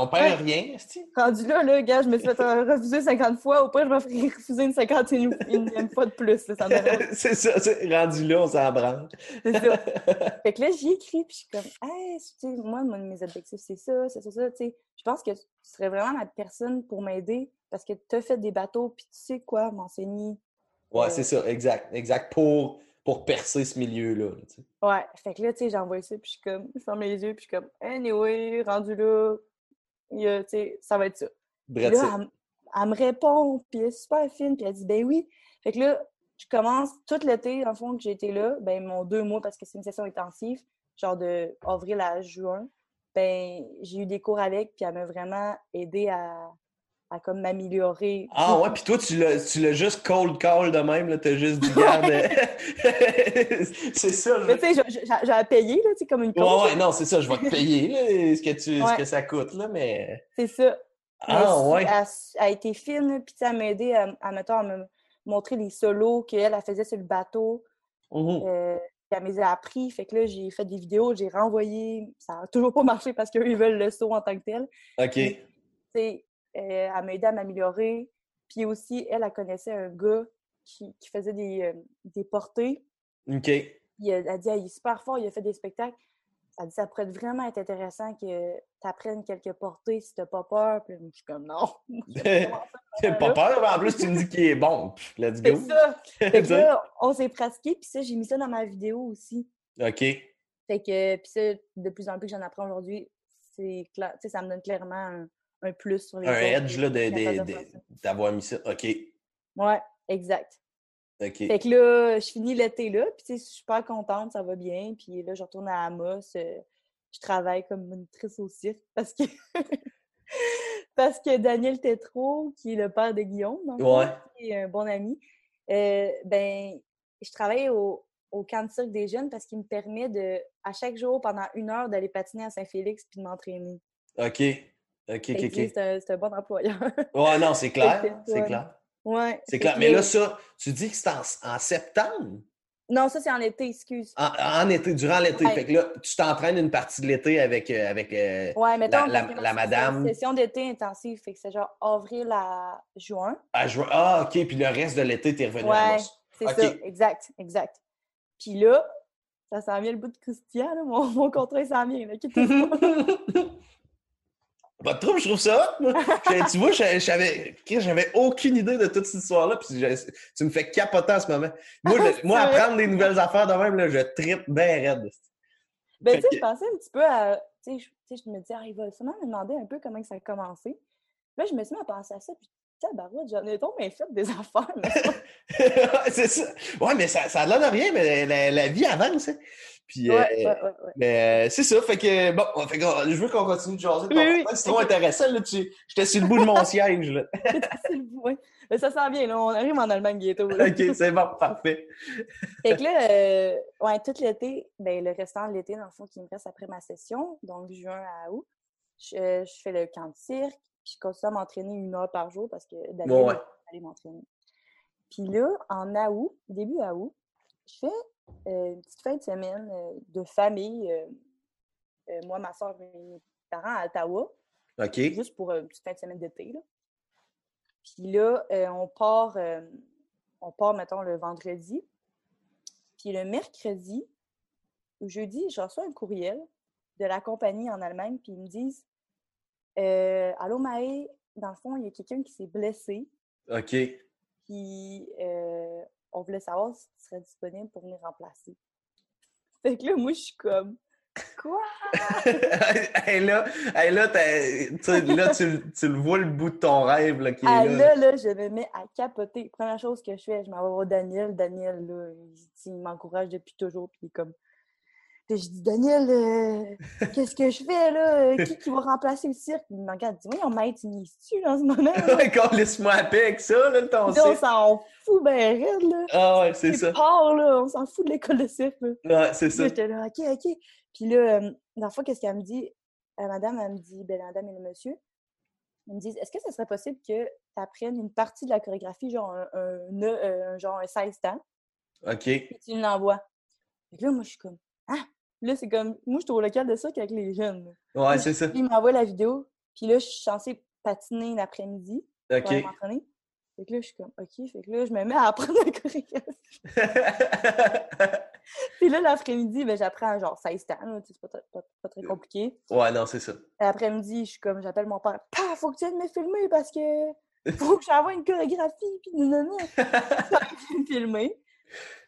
on perd rien, Rendu là, là, gars, je me suis fait refuser 50 fois. Au pire, je me ferais refuser une 51 fois de plus. (laughs) c'est ça, rendu là, on s'en branle. c'est ça. (laughs) Fait que là, j'y écris, puis je suis comme, hey, tu moi, mes objectifs, c'est ça, c'est ça, ça, tu sais. Je pense que tu serais vraiment la personne pour m'aider parce que tu as fait des bateaux, puis tu sais quoi m'enseigner. Ouais, c'est ça, exact, exact. Pour pour percer ce milieu-là. ouais, fait que là, tu sais, j'envoie ça, puis je suis comme, je ferme les yeux, puis je suis comme, anyway, rendu là, tu sais, ça va être ça. là, elle, me répond, puis elle est super fine, puis elle dit, ben oui. Fait que là, je commence tout l'été, en fond, que j'ai été là, ben mon deux mois, parce que c'est une session intensive, genre de avril à juin, ben j'ai eu des cours avec, puis elle m'a vraiment aidé à, à comme m'améliorer. Ah ouais, puis toi, tu l'as, juste cold call de même, là, t'as juste dit, garde. (laughs) c'est ça. Mais tu sais, j'ai à payer, là, tu sais, comme une coach. Ouais, ouais, non, c'est ça, je vais te payer, là, ce que, tu, ce que ça coûte, là, mais. C'est ça. Ah ouais. Elle, a été fine, puis elle m'a aidé à, à, à me montrer les solos qu'elle, elle faisait sur le bateau. Euh, elle m'a appris, fait que là, j'ai fait des vidéos, j'ai renvoyé. Ça n'a toujours pas marché parce qu'eux, ils veulent le saut en tant que tel. OK. C'est euh, elle m'a aidé à m'améliorer. Puis aussi, elle, elle connaissait un gars qui, faisait des, euh, des portées. OK. elle a dit, il est super fort, il a fait des spectacles. Elle a dit, ça pourrait vraiment être intéressant que tu apprennes quelques portées si t'as pas peur. Puis je suis comme, non. (laughs) (laughs) T'as pas peur, mais en plus, tu me dis qu'il est bon. Let's go. C'est ça. (laughs) là, on s'est pratiqué, puis ça, j'ai mis ça dans ma vidéo aussi. OK. Fait que, puis ça, de plus en plus que j'en apprends aujourd'hui, c'est clair, ça me donne clairement un, un plus sur les Un edge là, d'avoir mis ça. OK. Ouais, exact. OK. Fait que là, je finis l'été là, puis je suis super contente, ça va bien. Puis là, je retourne à Amos. Euh, je travaille comme monitrice au cirque parce que (laughs) parce que Daniel Tétrault, qui est le père de Guillaume, ouais. qui est un bon ami, euh, ben je travaille au, au camp de cirque des jeunes parce qu'il me permet de, à chaque jour, pendant une heure, d'aller patiner à Saint-Félix puis de m'entraîner. OK. OK, OK, OK. C'est un, bon employeur. ouais, non, c'est clair. (laughs) C'est clair. Ouais. C'est clair. Mais là, ça, tu dis que c'est en, septembre? Non, ça, c'est en été, excuse. En, été, durant l'été. Fait que là, tu t'entraînes une partie de l'été avec, euh, avec euh, ouais, mettons, la, la, madame. C'est une session d'été intensive. Fait que c'est genre avril à juin. À juin. Ah, OK. Puis le reste de l'été, t'es revenu ouais, à c'est ça. Exact, exact. Puis là, ça s'en vient le bout de Christian, là. Mon, mon contrat s'en vient. Là. (laughs) Pas de trouble, je trouve ça (laughs) tu vois, j'avais aucune idée de toute cette histoire-là, puis tu me fais capoter en ce moment. Moi, moi (laughs) apprendre des nouvelles affaires de même, là, je tripe bien raide. Ben, tu sais, je pensais un petit peu à. Tu sais, je me disais, ah, il va sûrement me demander un peu comment ça a commencé. Là, je me suis mis à penser à ça, puis tabarouette, j'en ai bien fait des (laughs) affaires. c'est ça. Ouais, mais ça, ça donne rien, mais la, la vie avance. Hein. Puis, ouais, euh, ouais, ouais, mais euh, c'est ça. Fait que, bon, fait que, je veux qu'on continue de jaser. Oui, c'est trop intéressant. Là, j'étais sur le bout de mon (laughs) siège. Là. (laughs) oui. Mais ça sent bien. Là. On arrive en Allemagne bientôt. Là. OK, c'est bon. Parfait. (laughs) Fait que là, euh, ouais, tout l'été, ben, le restant de l'été, dans le fond, qui me reste après ma session, donc juin à août, je, je fais le camp de cirque, puis je continue à m'entraîner une heure par jour parce que David ouais. aller m'entraîner. Puis là, en août, début août, je fais une petite fin de semaine euh, de famille. Euh, moi, ma soeur et mes parents à Ottawa. OK. Juste pour une petite fin de semaine d'été. Puis là, on part, on part, mettons, le vendredi. Puis le mercredi ou jeudi, je reçois un courriel de la compagnie en Allemagne, puis ils me disent Allô, Maë, dans le fond, il y a quelqu'un qui s'est blessé. OK. Puis on voulait savoir si tu serais disponible pour venir remplacer. (laughs) Fait que là, moi, je suis comme, quoi? (laughs) hey, là, hey, là, là tu, tu, le vois le bout de ton rêve là, qui est là. là. là, je me mets à capoter. Première chose que je fais, je m'en vais voir Daniel. Daniel, là, il, m'encourage depuis toujours. Puis comme, Puis je dis, Daniel, euh, qu'est-ce que je fais là? Qui, qui va remplacer le cirque? Il me regarde, il dit, oui, on m'a tu en ce moment? Quand laisse-moi (laughs) avec ça, là, ton là, on cirque. s'en fout ben raide, là. Ah ouais, c'est ça. part, là, on s'en fout de l'école de cirque, là. Ouais, c'est ça. j'étais là, OK, OK. Puis là, euh, dans le fond, qu'est-ce qu'elle me dit? Euh, madame, elle me dit, ben, la madame et le monsieur, ils me disent, est-ce que ce serait possible que tu apprennes une partie de la chorégraphie, genre un, un, nœud, euh, un- genre un 16 temps, OK. puis tu l'envoies? Fait que là, moi, je suis comme, ah! Là, c'est comme, moi, je suis au local de ça qu'avec les jeunes. Ouais, c'est ça. Puis il m'envoie la vidéo, puis là, je suis censée patiner l'après-midi pour OK. m'entraîner. Fait que là, je suis comme, OK. Fait que là, je me mets à apprendre (laughs) la chorégraphie. (laughs) Puis là, l'après-midi, ben, j'apprends genre 16 temps, c'est pas, très- pas- pas très compliqué. ouais, non, c'est ça. L'après-midi, je suis comme, j'appelle mon père, Pah, faut que tu viennes me filmer parce que faut que j'envoie une chorégraphie, puis non, non, non. Il me filmer.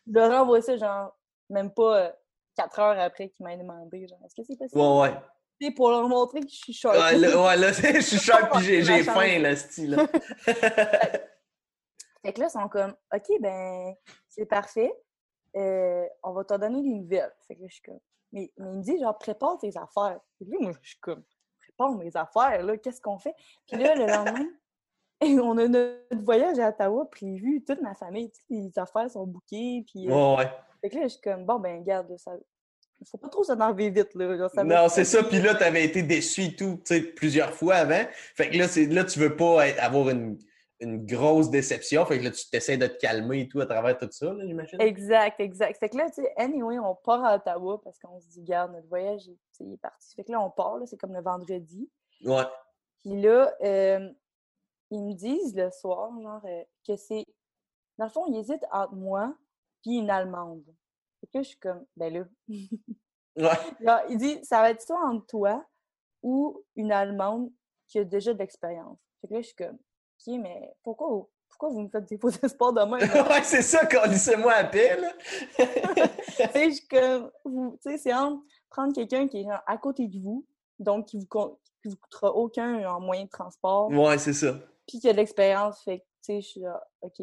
Je leur envoie ça, genre, même pas 4 heures après qu'il m'a demandé, genre, est-ce que c'est possible? Ouais, ouais. Sais, pour leur montrer que je suis sharp. Ouais, là, ouais, là, (laughs) je suis sharp pis j'ai, faim, là, style. là. (laughs) (laughs) Fait que là, ils sont comme, OK, ben, c'est parfait. Euh, on va t'en donner des nouvelles. Fait que là, je suis comme, mais, mais il me dit, genre, prépare tes affaires. Fait que là, moi, je suis comme, prépare mes affaires, là, qu'est-ce qu'on fait? Puis là, le lendemain, on a notre voyage à Ottawa prévu, toute ma famille, toutes les affaires sont bookées. Puis, euh, Ouais, ouais. Fait que là, je suis comme, bon, ben, garde, ça. Faut pas trop s'énerver vite, là. genre, ça va- Non, c'est ça. Puis là, t'avais été déçu et tout, tu sais, plusieurs fois avant. Fait que là, c'est, là tu veux pas être- avoir une, une grosse déception. Fait que là, tu t'essaies de te calmer et tout à travers tout ça, là, j'imagine. Exact, exact. Fait que là, tu sais, anyway, on part à Ottawa parce qu'on se dit, garde, notre voyage, il est parti. Fait que là, on part, là, c'est comme le vendredi. Ouais. Puis là, euh, ils me disent le soir, genre, euh, que c'est. Dans le fond, ils hésitent entre moi puis une Allemande. Fait que je suis comme, ben là. Ouais. (laughs) Il dit, ça va être soit entre toi ou une Allemande qui a déjà de l'expérience. Fait que là, je suis comme, OK, mais pourquoi, pourquoi vous me faites des faux (laughs) espoirs de même? ouais, c'est ça, quand laissez-moi à paix, là. (laughs) tu sais, je suis comme, tu sais, c'est entre prendre quelqu'un qui est genre à côté de vous, donc qui vous, qui vous coûtera aucun en moyen de transport, ouais, c'est ça. puis qui a de l'expérience, fait que, tu sais, je suis là, OK.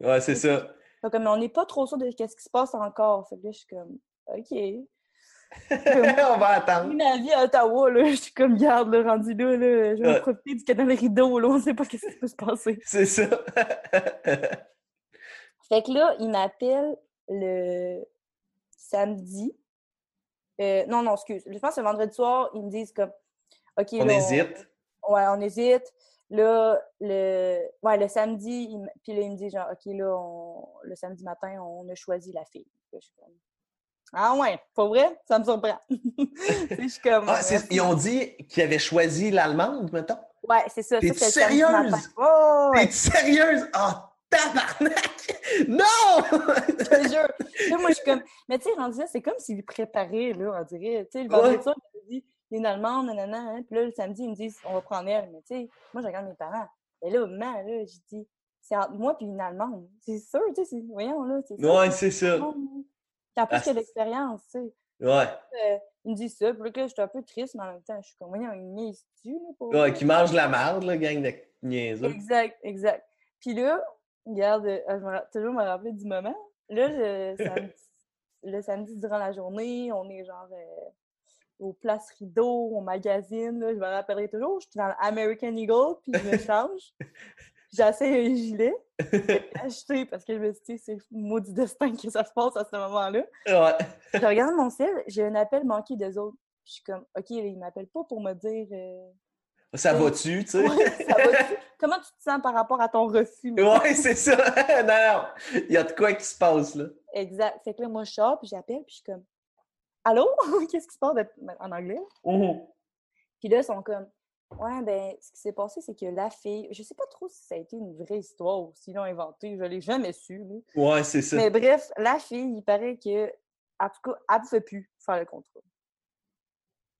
Ouais, c'est ça. Comme, on n'est pas trop sûr de ce qui se passe encore. Fait que là, je suis comme, OK. (laughs) On va attendre. Ma vie à Ottawa, là, je suis comme, garde, le rendu là, là, je vais profiter du canal rideau, là, on sait pas ce qui peut se passer. (laughs) C'est ça. (laughs) Fait que là, il m'appelle le samedi. Euh, non, non, excuse. Je pense que le vendredi soir, ils me disent comme, OK, On là, hésite. Ouais, on hésite. Là, le, ouais, le samedi, il puis là, il me dit genre, OK, là, on- le samedi matin, on a choisi la fille. Là, je suis comme, ah ouais, pas vrai? Ça me surprend. (laughs) Tu sais, je suis comme. Ah, ils ont dit qu'ils avaient choisi l'allemande, mettons? Ouais, c'est ça. T'es-tu samedi sérieuse? Oh, ouais, T'es sérieuse? Ah, tabarnak! (laughs) Non! je te jure. Là, moi, je suis comme. Mais tu sais, rendu là, c'est comme s'il préparait, là, on dirait. Tu sais, le vendredi Ouais. il me dit, une Allemande, nanana, hein. Puis là, le samedi, ils me disent, on va prendre elle. Mais tu sais, moi, je regarde mes parents. Et là, maman, là, je dis, c'est entre moi puis une Allemande. C'est sûr, tu sais, voyons, là, c'est. Ouais, c'est ça. T'as plus Ah, que l'expérience, tu sais. Ouais. Euh, il me dit ça, puis là, j'étais un peu triste, mais en même temps, je suis comme, voyons, il niaise-tu, là, pour Ouais, qui mange la marde, là, gang de niaiseux. Exact, exact. Puis là, regarde, euh, je me toujours me rappeler du moment. Là, le samedi, le samedi durant la journée, on est genre euh, aux places rideaux, au magazine, là, je me rappellerai toujours, je suis dans l'American Eagle, puis je me (laughs) change. J'essaie un gilet, acheté parce que je me suis dit, c'est maudit destin que ça se passe à ce moment-là. Ouais. Je regarde mon ciel, j'ai un appel manqué d'eux autres. Je suis comme, OK, ils m'appellent pas pour me dire euh, Ça va-tu, tu sais? Ouais, ça va-tu? (laughs) Comment tu te sens par rapport à ton refus? Ouais, c'est ça. (laughs) non, non. Il y a de quoi qui se passe, là. Exact. Fait que là, moi, je sors, puis j'appelle, puis je suis comme Allô? (laughs) Qu'est-ce qui se passe de- en anglais? Puis là, ils sont comme Ouais, ben, ce qui s'est passé, c'est que la fille, je sais pas trop si ça a été une vraie histoire ou s'ils l'ont inventé, je l'ai jamais su. là. Ouais, c'est ça. Mais bref, la fille, il paraît que, en tout cas, elle ne pouvait plus faire le contrat.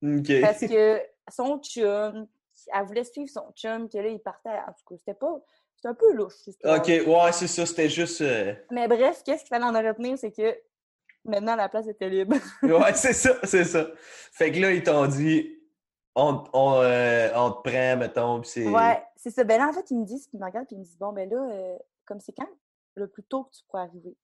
OK. Parce que (laughs) son chum, elle voulait suivre son chum, que là, il partait. En tout cas, c'était pas. C'était un peu louche. OK, ouais, c'est ça. C'était juste... euh, Mais bref, qu'est-ce qu'il fallait en retenir, c'est que maintenant, la place était libre. (laughs) Ouais, c'est ça, c'est ça. Fait que là, ils t'ont dit... On, on, euh, on te prend, mettons, c'est... Ouais, c'est ça. Ben là, en fait, ils me disent, ils me regardent, puis ils me disent, bon, ben là, euh, comme c'est quand le plus tôt que tu pourrais arriver?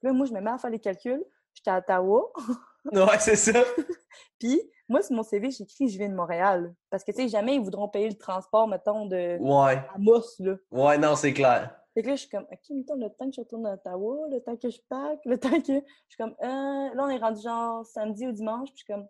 Puis là, moi, je me mets à faire les calculs. J'étais à Ottawa. (laughs) Ouais, c'est ça. (laughs) Puis, moi, sur mon CV, j'écris « Je viens de Montréal ». Parce que, tu sais, jamais ils voudront payer le transport, mettons, de Ouais. à Moss, là. Ouais, non, c'est clair. Fait que là, je suis comme, OK, mettons, le temps que je retourne à Ottawa, le temps que je pack, le (laughs) temps que. Je suis comme, euh... là, on est rendu genre samedi ou dimanche, puis je suis comme,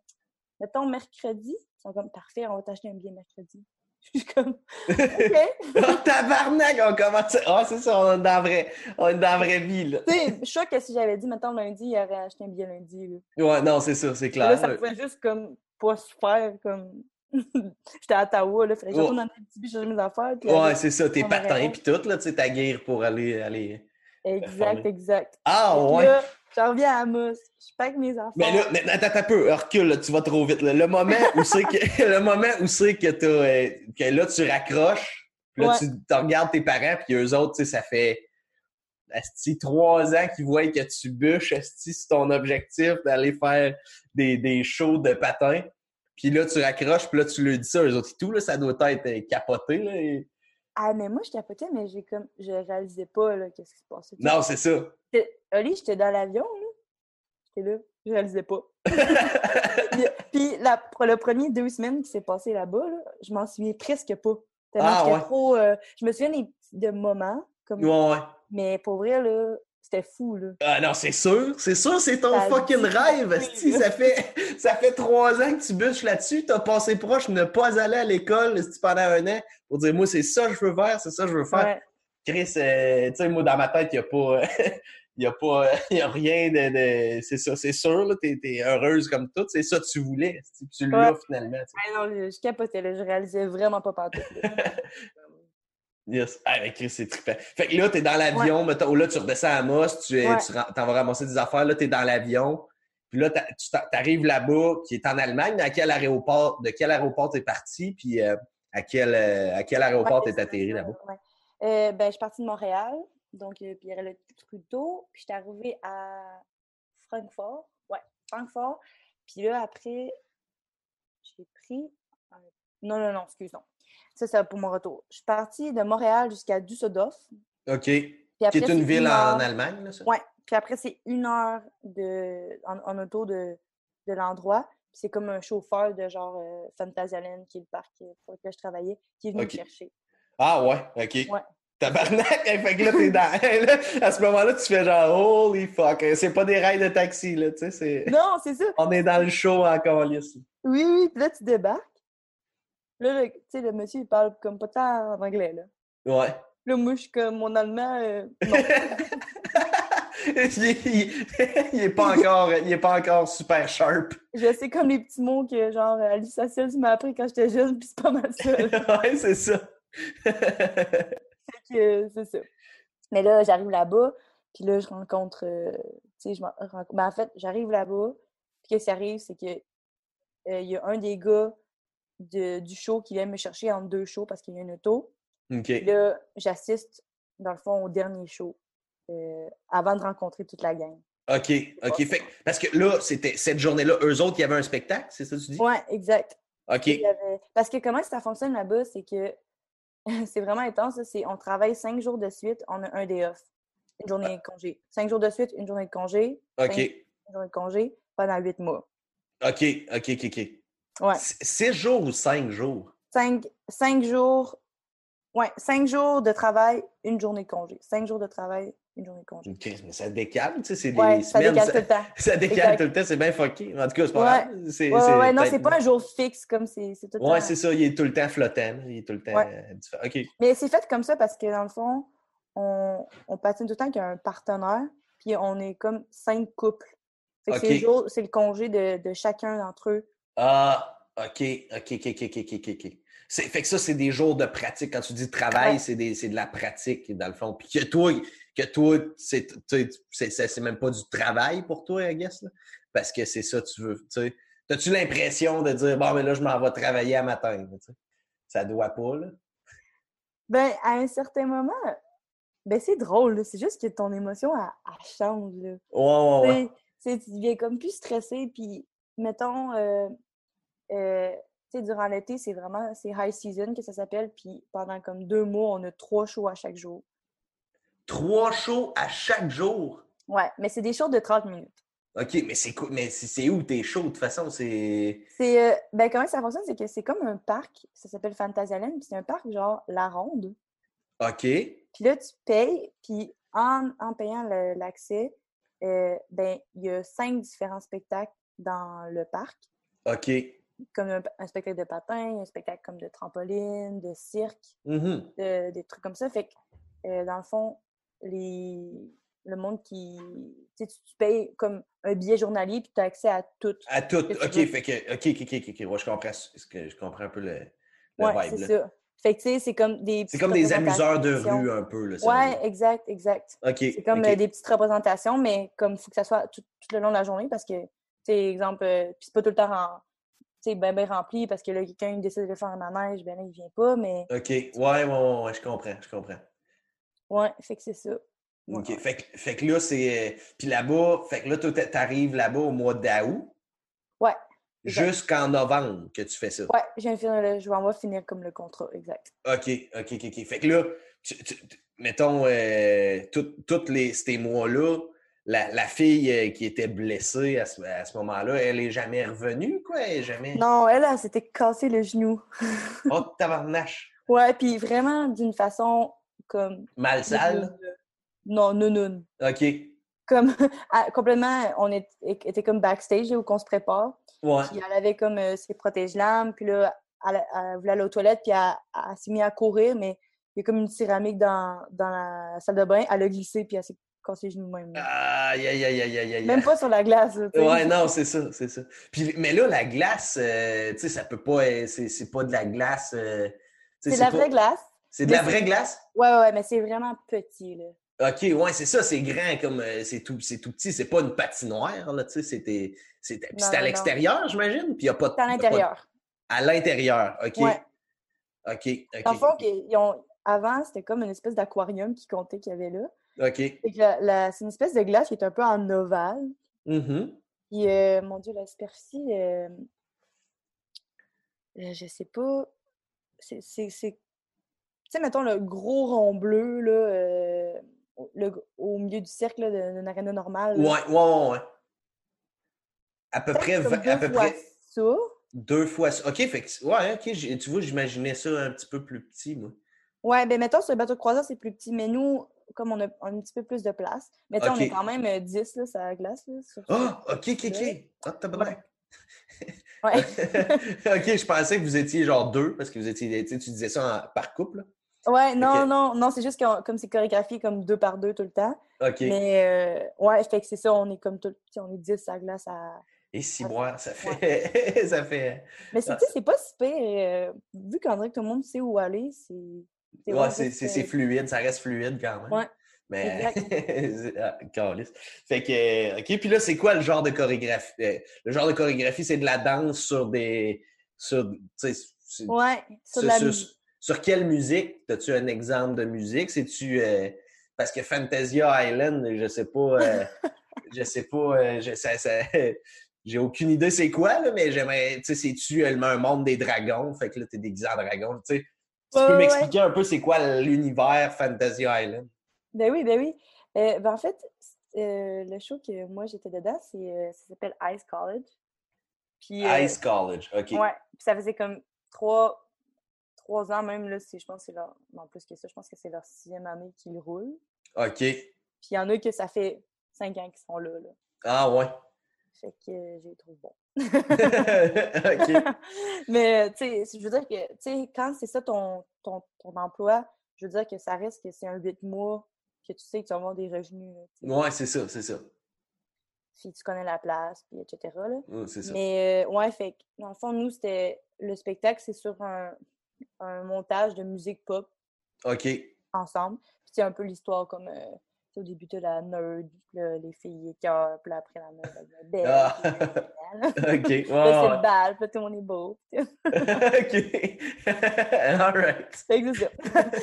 mettons, mercredi. Ils sont comme, parfait, on va t'acheter un billet mercredi. (laughs) Je suis comme, OK. (laughs) oh, tabarnak, on commence. Ah, c'est ça, on est dans la vraie, on est dans la vraie vie, là. tu sais, je suis que si j'avais dit, mettons, lundi, il aurait acheté un billet lundi. Là. Ouais, non, c'est ça, c'est clair. Là, ça pouvait juste comme pas se faire comme. (laughs) J'étais à Ottawa, là, fallait que je retourne dans petit chercher mes affaires. puis Ouais, c'est ça, tes en patins pis tout, là, tu sais, ta guerre pour aller. aller... Exact, exact. Ah, ouais. Là, je reviens à Amos, je pack mes affaires. Mais là, mais attends, un peu, recule, là, tu vas trop vite. là. Le moment où c'est que, (laughs) le moment où c'est que euh, que là, tu raccroches, puis là, Ouais. tu regardes tes parents, puis eux autres, tu sais, ça fait, esti, trois ans qu'ils voient que tu bûches, esti, c'est ton objectif d'aller faire des, des shows de patins. Puis là, tu raccroches, puis là, tu leur dis ça, eux autres et tout, là, ça doit être euh, capoté, là. et- Ah, mais moi, je capotais, mais j'ai comme. Je réalisais pas, là, qu'est-ce qui se passait. Non, c'est ça. Oli, j'étais dans l'avion, là. J'étais là, je réalisais pas. (laughs) Puis, puis la, pour le premier deux semaines qui s'est passé là-bas, là, je m'en souviens presque pas. Tellement Ah, ouais. trop. euh, je me souviens des de moments, comme, Ouais, ouais. mais pour vrai, là, c'était fou, là. Ah non, c'est sûr, c'est sûr, c'est ton Ça fucking dit rêve, oui. Ça fait, (laughs) ça fait trois ans que tu bûches là-dessus, t'as passé proche de ne pas aller à l'école pendant un an pour dire, moi, c'est ça que je veux faire, c'est ça que je veux faire. Ouais. Chris, euh, tu sais, moi, dans ma tête, il n'y a pas, (laughs) il y a pas, (laughs) y a rien de, de- c'est ça, c'est sûr, là, t'es, t'es heureuse comme tout, c'est ça que tu voulais, tu l'as Ouais. finalement, non, je, je capotais, là, je réalisais vraiment pas partout. Yes. Ah, Chris, c'est trippant. Fait que là, t'es dans l'avion, mettons, là, tu redescends à Amos, tu Ouais. tu t'en vas ramasser des affaires, là, t'es dans l'avion. Puis là, tu t'arrives là-bas, qui est en Allemagne, mais à quel aéroport, de quel aéroport t'es parti, puis euh, à quel, euh, à quel aéroport Ouais, t'es atterri là-bas? ouais. Euh, ben, je suis partie de Montréal, donc euh, Pierre le Trudeau, puis je suis arrivée à Francfort. Ouais, Francfort. Puis là, après, j'ai pris. un- Non, non, non, excuse, non. Ça, c'est pour mon retour. Je suis partie de Montréal jusqu'à Düsseldorf. OK. Qui est c'est une ville en, Allemagne, là, ça? Ouais. Puis après, c'est une heure de, en, en auto de, de l'endroit. Puis c'est comme un chauffeur de genre euh, Phantasialand, qui est le parc euh, pour lequel je travaillais, qui est venu me chercher. Ah ouais, OK. Ouais. Tabarnak! (laughs) Fait que là, t'es dans... (laughs) là, à ce moment-là, tu fais genre « Holy fuck! » C'est pas des rails de taxi, là, tu sais. Non, c'est ça. On est dans le show encore, lisse. Oui, oui, puis là, tu débarques. Là, le- tu sais, le monsieur, il parle comme pas tant en anglais, là. Ouais. Là, moi, je suis comme, mon allemand, euh, non. (laughs) il, est- il- (laughs) il est pas encore, il est pas encore super sharp. je sais comme les petits mots que, genre, Alice Sassiel m'a appris quand j'étais jeune, puis c'est pas mal ça. (laughs) ouais, c'est ça. C'est ça. Mais là, j'arrive là-bas, puis là, je rencontre, euh, tu sais, je m'en rencontre... Ben, en fait, j'arrive là-bas, puis qu'est-ce qui arrive, c'est que euh, il y a un des gars de- du show qui vient me chercher entre deux shows parce qu'il y a une auto. Là, j'assiste, dans le fond, au dernier show, euh, avant de rencontrer toute la gang. OK. OK. Fait, parce que là, c'était cette journée-là, eux autres, il y avait un spectacle, c'est ça que tu dis? Ouais, exact. OK. Avait- Parce que comment ça fonctionne là-bas, c'est que (laughs) c'est vraiment intense. C'est on travaille cinq jours de suite, on a un day off. Une journée de congé. Cinq jours de suite, une journée de congé. OK. cinq- Une journée de congé pendant huit mois. OK. OK. OK. OK. Ouais. Six jours ou cinq jours? Cinq, cinq jours. Ouais, cinq jours de travail, une journée de congé. Cinq jours de travail, une journée de congé. OK. Mais ça décale, tu sais, c'est des Ouais, ça semaines. décale ça, tout le temps. (laughs) ça décale Exact. tout le temps, c'est bien fucké. En tout cas, c'est pas Ouais. grave. C'est, Ouais, ouais, ouais, non, c'est pas un jour fixe comme c'est tout le Ouais, temps. c'est ça, il est tout le temps flottant. Il est tout le temps Ouais. euh, différent. OK. Mais c'est fait comme ça parce que dans le fond, on, on patine tout le temps qu'il y a un partenaire, puis on est comme cinq couples. Fait que c'est le congé de, de chacun d'entre eux. Ah, OK, OK, OK, OK, OK, OK, OK. C'est, fait que ça, c'est des jours de pratique. Quand tu dis travail, c'est, des, c'est de la pratique, dans le fond. Puis que toi, que toi c'est, même pas du travail pour toi, I guess, là. Parce que c'est ça, tu veux, tu sais. T'as-tu l'impression de dire, bon, mais là, je m'en vais travailler à matin? Ça doit pas, là. Ben, à un certain moment, ben c'est drôle, là. c'est juste que ton émotion, elle, elle change. Là. Ouais, ouais, ouais. Tu deviens comme plus stressé, puis mettons, euh, euh, tu sais, durant l'été, c'est vraiment, c'est high season que ça s'appelle, puis pendant comme deux mois, on a trois shows à chaque jour. Trois shows à chaque jour? Ouais, mais c'est des shows de 30 minutes. OK, mais c'est mais c'est où t'es chaud de toute façon? C'est. C'est. Euh, ben, comment ça fonctionne? C'est que c'est comme un parc. Ça s'appelle Phantasialand, puis c'est un parc genre La Ronde. OK. Puis là, tu payes, puis en, en payant l'accès, euh, ben, il y a cinq différents spectacles dans le parc. OK. Comme un, spectacle de patin, un spectacle comme de trampoline, de cirque, mm-hmm. des trucs comme ça. Fait que, euh, dans le fond, les, le monde qui. Tu, tu payes comme un billet journalier puis tu as accès à tout. À tout. OK, fait que. OK, OK, OK. Ouais, je comprends, je comprends un peu le, le ouais, C'est ça. Fait que, tu sais, c'est comme des. C'est comme des amuseurs de rue, un peu, là. Ouais, exact, exact. OK. C'est comme euh, des petites représentations, mais comme il faut que ça soit tout, le long de la journée parce que, sais, exemple, euh, puis c'est pas tout le temps en, tu ben, ben rempli parce que là, quelqu'un décide de faire un manège, ben là, il vient pas, mais. OK. Ouais, ouais, ouais, ouais, je comprends, je comprends. Ouais, fait que c'est ça. OK. Fait, que, fait que là, c'est. Euh, puis là-bas, fait que là, toi, t'arrives là-bas au mois d'août. Ouais. Jusqu'en novembre que tu fais ça. Ouais, je viens de finir je vais en finir comme le contrat, exact. OK, OK, OK, OK. Fait que là, mettons, euh, tous les, ces mois-là, la, la, fille euh, qui était blessée à ce, à ce moment-là, elle est jamais revenue, quoi? Elle jamais... Non, elle, elle s'était cassé le genou. oh, tabarnache! (laughs) Ouais, puis vraiment d'une façon comme... Mal sale? Non, non, non. OK. Comme, (laughs) complètement, on était comme backstage où on se prépare. Ouais. Puis elle avait comme euh, ses protège-lames, puis là, elle, voulait aller aux toilettes, puis elle, s'est mise à courir, mais il y a comme une céramique dans, dans la salle de bain. Elle a glissé, puis elle s'est genoux même. Aïe, aïe, aïe, aïe, aïe, Même pas sur la glace. Ouais, non, c'est ça, c'est ça. Puis, mais là, la glace, euh, tu sais, ça peut pas, c'est pas de la glace. Euh, c'est de la vraie glace. C'est de la vraie glace? Ouais, ouais, mais c'est vraiment petit, là. OK, ouais, c'est ça, c'est grand comme euh, c'est tout, tout petit, c'est pas une patinoire, là, tu sais, c'était. C'était à l'extérieur, j'imagine? Puis il a pas de. à l'intérieur. À l'intérieur, OK. Ouais. OK. OK. Dans le fond, ils ont... avant, c'était comme une espèce d'aquarium qui comptait qu'il y avait là. OK. C'est une espèce de glace qui est un peu en ovale. Mm-hmm. Puis, euh, mon Dieu, la superficie, euh... euh je sais pas. C'est. Tu sais, mettons le gros rond bleu, là. Euh, au milieu du cercle d'une arène normale. Ouais, ouais, ouais, À peu près. Deux à peu fois près. Ça. Deux fois ça. OK, fait que, ouais, OK, tu vois, j'imaginais ça un petit peu plus petit, moi. Ouais, ben mettons, sur le bateau de croisière, c'est plus petit, mais nous, comme on a, un petit peu plus de place, mais on est quand même 10 euh, là, la glace. Ah, OK, OK, OK. Ah, t'as Ouais. (laughs) ouais. (laughs) (laughs) OK, je pensais que vous étiez genre deux, parce que vous étiez, tu disais ça par couple. Ouais, non, non, non, c'est juste que comme c'est chorégraphié comme deux par deux tout le temps. OK. Mais euh, ouais, fait que c'est ça, on est comme tout, on est 10 à glace à. Et six mois, ça fait. ça fait. Mais c'est, c'est pas si pire. Euh, vu qu'en vrai, tout le monde sait où aller, c'est. Ouais, c'est, fluide, ça reste fluide quand même. Ouais. Mais. (laughs) ah, fait que. OK, puis là, c'est quoi le genre de chorégraphie? Euh, le genre de chorégraphie, c'est de la danse sur des. Sur, ouais, sur, la sur quelle musique? As-tu un exemple de musique? C'est-tu. Euh, parce que Fantasia Island, je sais pas. Euh, (laughs) je sais pas. Euh, je, ça, (laughs) j'ai aucune idée c'est quoi, là, mais j'aimerais. Tu sais, c'est-tu un monde des dragons? Fait que là, t'es déguisé en dragon. Tu sais, tu peux m'expliquer un peu c'est quoi l'univers Fantasia Island? Ben oui, ben oui. ben en fait, le show que moi j'étais dedans, c'est, ça s'appelle Ice College. Puis, Ice College, OK. Ouais. Puis ça faisait comme trois, trois ans même, là, je pense que c'est leur. Non, plus que ça, je pense que c'est leur sixième année qu'ils roulent. OK. Puis il y en a que ça fait cinq ans qu'ils sont là. là. Ah ouais. Fait que j'ai trouvé bon. (laughs) (laughs) Mais, tu sais, je veux dire que, tu sais, quand c'est ça ton, ton, ton, emploi, je veux dire que ça reste que c'est un huit mois que tu sais que tu vas avoir des revenus. Ouais, c'est ça, c'est ça. Si tu connais la place, puis etc. Là. ça. Mais, euh, ouais, fait que, dans le fond, nous, c'était. Le spectacle, c'est sur un, un montage de musique pop. OK. Ensemble. Puis c'est un peu l'histoire comme euh, au début de la nerd, les filles cœur, puis après la nerd, elle belle. Ah. (laughs) OK. c'est le bal, puis tout le monde est beau. (laughs) (laughs) OK. All right. C'est ça.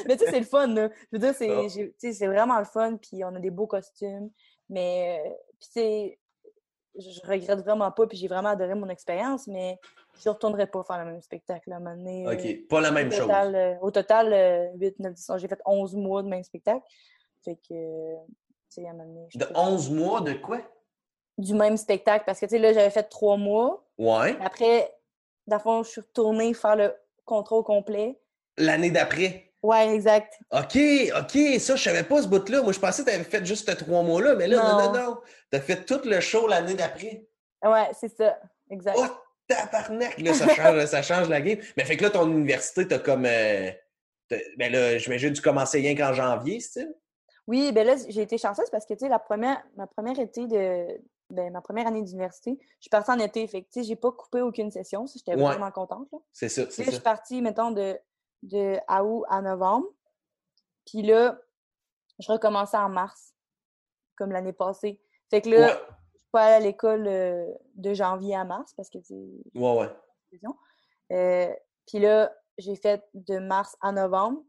mais tu sais, c'est le fun, là. Je veux dire, c'est, oh. c'est vraiment le fun, puis on a des beaux costumes. Mais, euh, puis c'est je regrette vraiment pas, puis j'ai vraiment adoré mon expérience, mais je ne retournerai pas faire le même spectacle à un moment donné. OK, euh, pas la même chose. Euh, au total, 8, 9, 10 j'ai fait 11 mois de même spectacle. Fait que, tu sais, à un moment donné... De 11 mois de quoi? du même spectacle parce que, tu sais, là, j'avais fait trois mois. Ouais. Après, dans le fond, je suis retournée faire le contrat au complet. L'année d'après. Ouais, exact. OK, OK, ça, je savais pas ce bout-là. Moi, je pensais que tu avais fait juste ces trois mois-là, mais là, non, non, non. Tu as fait tout le show l'année d'après. Ouais, c'est ça. Exact. Oh, tabarnak! Là, ça change, (laughs) ça change la game. Mais fait que là, ton université, t'as comme. Euh, ben là, j'imagine que tu commençais rien qu'en janvier, c'est Oui, ben là, j'ai été chanceuse parce que, tu sais, la première, ma première été de. Ben, ma première année d'université, je suis partie en été. Fait que, tu sais, j'ai pas coupé aucune session. J'étais vraiment contente. C'est ça, c'est ça. Je suis partie, mettons, de, de août à novembre. Puis là, je recommençais en mars, comme l'année passée. Fait que là, je suis pas allée à l'école euh, de janvier à mars parce que, c'est... Ouais, ouais. Euh, puis là, j'ai fait de mars à novembre.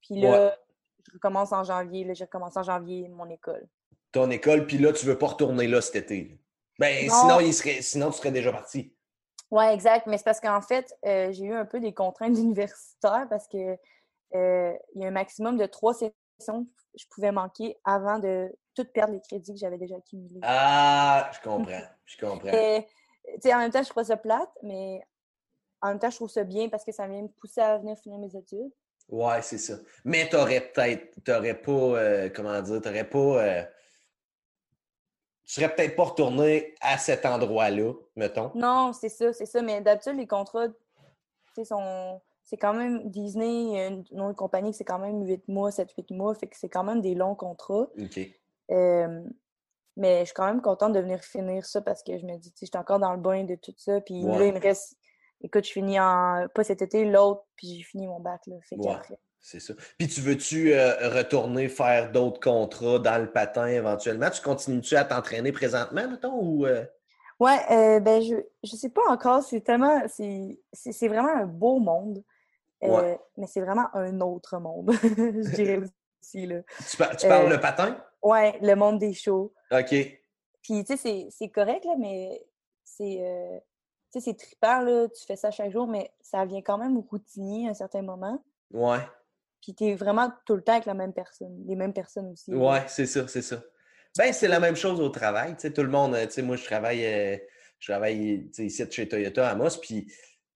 Puis là, je recommence en janvier. Là, j'ai recommencé en janvier mon école. Ton école, puis là, tu veux pas retourner là cet été. Ben, sinon, il serait, sinon, tu serais déjà parti. Oui, exact. Mais c'est parce qu'en fait, euh, j'ai eu un peu des contraintes (laughs) universitaires parce que euh, il y a un maximum de trois sessions que je pouvais manquer avant de tout perdre les crédits que j'avais déjà accumulés. Ah, je (laughs) comprends. Je comprends. en même temps, je trouve ça plate, mais en même temps, je trouve ça bien parce que ça vient me pousser à venir finir mes études. Ouais, c'est ça. Mais t'aurais peut-être, t'aurais pas, euh, comment dire, t'aurais pas, euh, tu serais peut-être pas retourné à cet endroit-là, mettons. Non, c'est ça, c'est ça. Mais d'habitude, les contrats, sont, c'est quand même Disney, une, autre compagnie, c'est quand même 8 mois, 7-8 mois, fait que c'est quand même des longs contrats. OK. Euh, mais je suis quand même contente de venir finir ça parce que je me dis, tu sais, j'étais encore dans le bain de tout ça. Puis là, il me reste écoute, je finis en. Pas cet été, l'autre, puis j'ai fini mon bac. Là, fait C'est ça. Puis tu veux-tu euh, retourner faire d'autres contrats dans le patin éventuellement? Tu continues-tu à t'entraîner présentement, mettons? Ou, euh? Ouais, euh, ben je, je sais pas encore. C'est tellement. C'est vraiment un beau monde. Mais c'est vraiment un autre monde, (laughs) je dirais (laughs) aussi. Là. Tu, parles le patin? Ouais, le monde des shows. OK. Puis, tu sais, c'est correct, là, mais c'est sais, c'est trippant, là, tu fais ça chaque jour, mais ça vient quand même routinier à un certain moment. Ouais. Puis t'es vraiment tout le temps avec la même personne, les mêmes personnes aussi. Ouais, c'est ça, c'est ça. Ben, c'est la même chose au travail, tu sais, tout le monde, tu sais, moi, je travaille, euh, je travaille, tu sais, ici chez Toyota à Moss, puis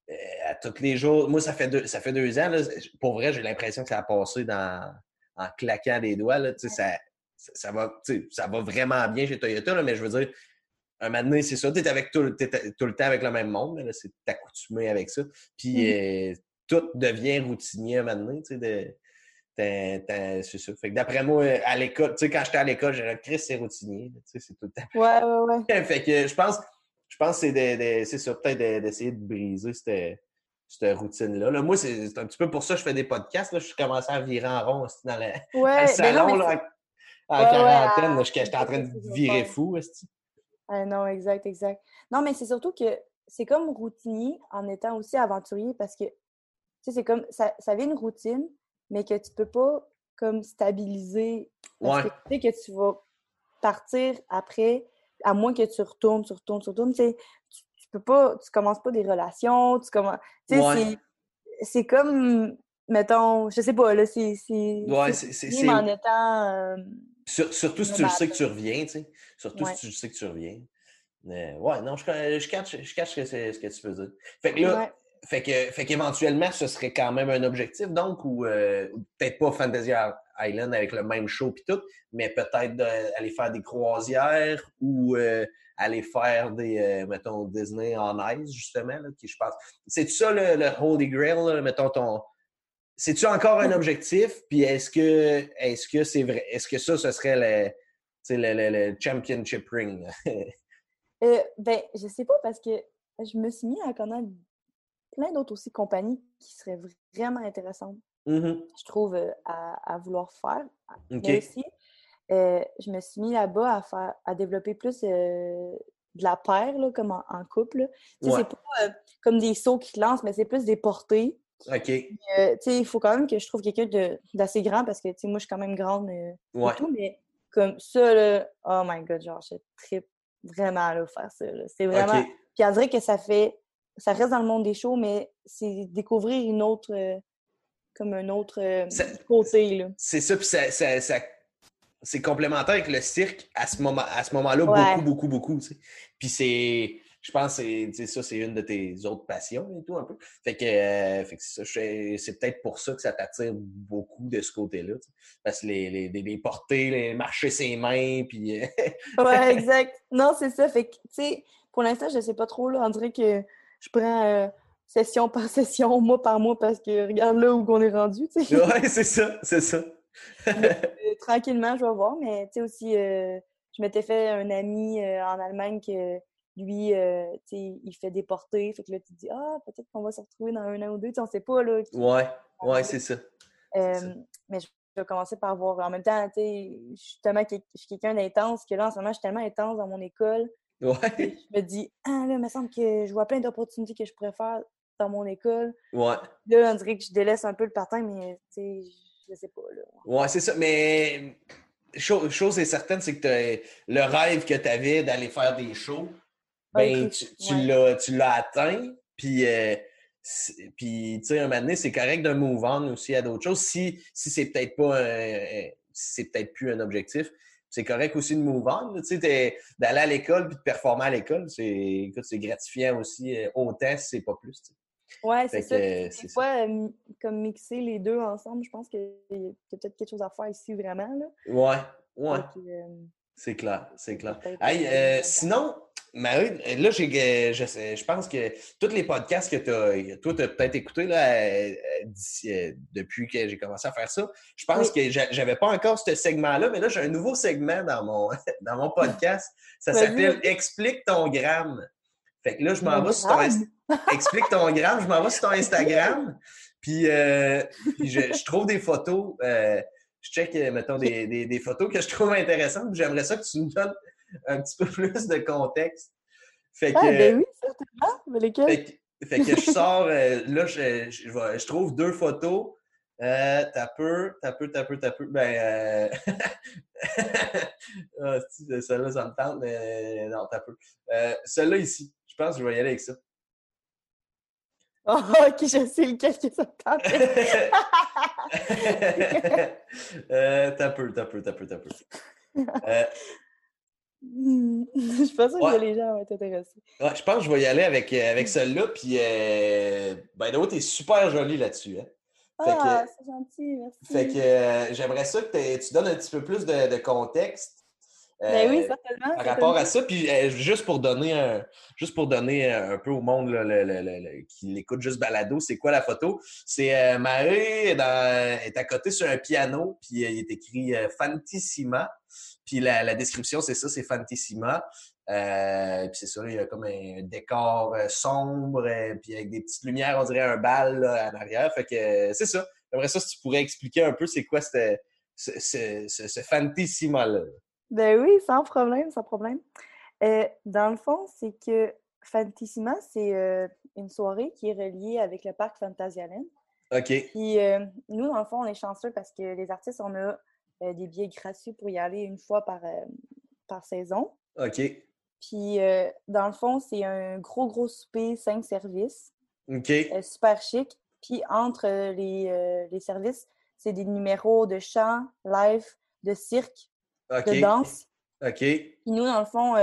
euh, à tous les jours, moi, ça fait deux, ça fait deux ans, là, pour vrai, j'ai l'impression que ça a passé dans, en claquant des doigts, là, tu sais, ça, ça, va, ça va vraiment bien chez Toyota, là, mais je veux dire, un moment donné, c'est ça, tu es, avec tout, tout, le temps avec le même monde, c'est t'accoutumer avec ça. Puis mmh. euh, tout devient routinier un moment donné, tu sais, c'est ça. Fait que d'après moi, à l'école, tu sais, quand j'étais à l'école, j'ai Chris, c'est routinier, tu sais, c'est tout le temps. Ouais, ouais, ouais. (laughs) fait que je pense, je pense que c'est c'est ça, peut-être d'essayer de briser cette, cette routine-là. Là, moi, c'est un petit peu pour ça que je fais des podcasts. Là. Je suis commencé à virer en rond (laughs) dans, le, ouais, le salon, là, en, quarantaine. J'étais en train de virer fou. Ah non, exact, exact. Non, mais c'est surtout que c'est comme routinier en étant aussi aventurier parce que, tu sais, c'est comme, ça, ça vient une routine, mais que tu peux pas comme stabiliser parce que tu sais que tu vas partir après, à moins que tu retournes, tu retournes, tu retournes, tu sais, tu, peux pas, tu commences pas des relations, tu commences, tu sais, c'est comme, mettons, je sais pas, là, c'est... Ouais, c'est... en étant... Euh, surtout si tu le sais que tu reviens, tu sais. Surtout si tu sais que tu reviens. Mais, ouais, non, je, je, catch, je ce, que ce que tu veux dire. Fait que là, fait que, fait qu'éventuellement, ce serait quand même un objectif, donc, ou euh, peut-être pas Fantasy Island avec le même show puis tout, mais peut-être d'aller faire des croisières ou euh, aller faire des, euh, mettons, Disney en ice, justement, là, qui je pense. C'est ça le, le Holy Grail, mettons ton. C'est-tu encore un objectif? Puis est-ce que est-ce que c'est vrai? Est-ce que ça, ce serait le le, le, championship ring? (laughs) euh, ben, je sais pas parce que je me suis mis à connaître plein d'autres aussi compagnies qui seraient vraiment intéressantes, mm-hmm. je trouve, euh, à, à, vouloir faire. Mais aussi, euh, je me suis mis là-bas à faire à développer plus euh, de la paire, là, comme en, couple. C'est pas comme des sauts qui lancent, mais c'est plus des portées. OK. il faut quand même que je trouve quelqu'un d'assez grand parce que moi, je suis quand même grande ouais. tout, mais comme ça, là, oh my god, genre, je tripe vraiment à faire ça. C'est vraiment. Puis on dirait que ça fait. Ça reste dans le monde des shows, mais c'est découvrir une autre. Euh, comme un autre euh, côté, là. C'est ça, puis ça, ça, c'est complémentaire avec le cirque à ce moment à ce moment-là beaucoup beaucoup beaucoup puis c'est je pense que c'est ça c'est une de tes autres passions et tout un peu. Fait que, euh, c'est peut-être pour ça que ça t'attire beaucoup de ce côté-là parce que les, les, les, porter les marcher ses mains puis euh, (laughs) ouais exact. Non c'est ça. Fait que tu sais pour l'instant je sais pas trop là. On dirait que je prends euh, session (laughs) par session mois par mois parce que regarde là où on est rendu tu sais. Ouais c'est ça c'est ça. (laughs) Euh, tranquillement, je vais voir, mais tu sais aussi, euh, je m'étais fait un ami euh, en Allemagne que lui, sais, il fait des portées. Fait que là, tu te dis, ah, peut-être qu'on va se retrouver dans un an ou deux. Tu on sait pas, là. Ouais, ouais, c'est ça. Mais je vais commencer par voir. En même temps, tu sais, je suis tellement je suis quelqu'un d'intense que là, en ce moment, je suis tellement intense dans mon école. (laughs) Ouais. Je me dis, ah, là, il me semble que je vois plein d'opportunités que je pourrais faire dans mon école. Ouais. Là, on dirait que je délaisse un peu le partant, mais tu sais, je sais pas. Là. Ouais, c'est ça. Mais chose, chose est certaine, c'est que le rêve que tu avais d'aller faire des shows, ben, tu, tu l'as atteint. Puis, euh, puis tu sais, un moment donné, c'est correct de move on aussi à d'autres choses. Si, si c'est peut-être pas un, c'est peut-être plus un objectif, c'est correct aussi de move on. Tu sais, d'aller à l'école puis de performer à l'école, c'est gratifiant aussi. Euh, autant c'est pas plus. Ouais, c'est ça. Des fois, comme mixer les deux ensemble, je pense qu'il y a peut-être quelque chose à faire ici vraiment. Là. Ouais, ouais. c'est clair, c'est clair. Hey, euh, sinon, Marie, là, j'ai, je, je pense que tous les podcasts que as, toi, tu as peut-être écouté là, euh, euh, depuis que j'ai commencé à faire ça, je pense que j'avais pas encore ce segment-là, mais là, j'ai un nouveau segment dans mon, (laughs) dans mon podcast. Ça s'appelle Explique ton gramme. Fait que là, je m'en vais sur ton Explique ton gramme, je m'en vais sur ton Instagram. Puis, euh, je, trouve des photos. Euh, je check, euh, mettons, des, des, photos que je trouve intéressantes. J'aimerais ça que tu nous donnes un petit (laughs) peu plus de contexte. Fait ah, que, ah, ben oui, certainement. Mais lesquels? Fait que, je sors, là, je, je, je, trouve deux photos. Euh, t'as peu, t'as peu, t'as peu, t'as peu. Ben, euh... (laughs) ah, celle-là, ça me tente, mais non, t'as peu. Euh, celle-là ici, je pense que je vais y aller avec ça. Oh, (laughs) ok, je sais lequel que ça me tente. euh, t'as peu, t'as peu, t'as peu, t'as peu. Euh... (laughs) je pense que les gens vont être intéressés. Ouais, je pense que je vais y aller avec, euh, avec celle-là. Puis, euh, ben, t'es super jolie là-dessus. Hein? Ah, c'est gentil, merci. Fait que euh, j'aimerais ça que tu donnes un petit peu plus de, de contexte. Ben oui, euh, certainement. Par rapport à ça, puis euh, juste pour donner un, juste pour donner un peu au monde qui l'écoute juste balado, c'est quoi la photo? C'est Marie est, est, à côté sur un piano, puis il est écrit Fantissima. Puis la, la description, c'est ça, c'est Fantissima. Euh, puis c'est ça, il y a comme un décor euh, sombre, euh, puis avec des petites lumières, on dirait un bal là, en arrière. Fait que c'est ça. J'aimerais ça si tu pourrais expliquer un peu c'est quoi ce, ce, ce, ce Fantissima-là? Ben oui, sans problème, sans problème. dans le fond, c'est que Fantissima, c'est une soirée qui est reliée avec le parc Fantasialand. OK. Puis nous, dans le fond, on est chanceux parce que les artistes, on a des billets gratuits pour y aller une fois par, par saison. OK. Puis, euh, dans le fond, c'est un gros, gros souper, cinq services. OK. Euh, super chic. Puis, entre euh, les, les services, c'est des numéros de chant, live, de cirque, de danse. OK. Puis, nous, dans le fond,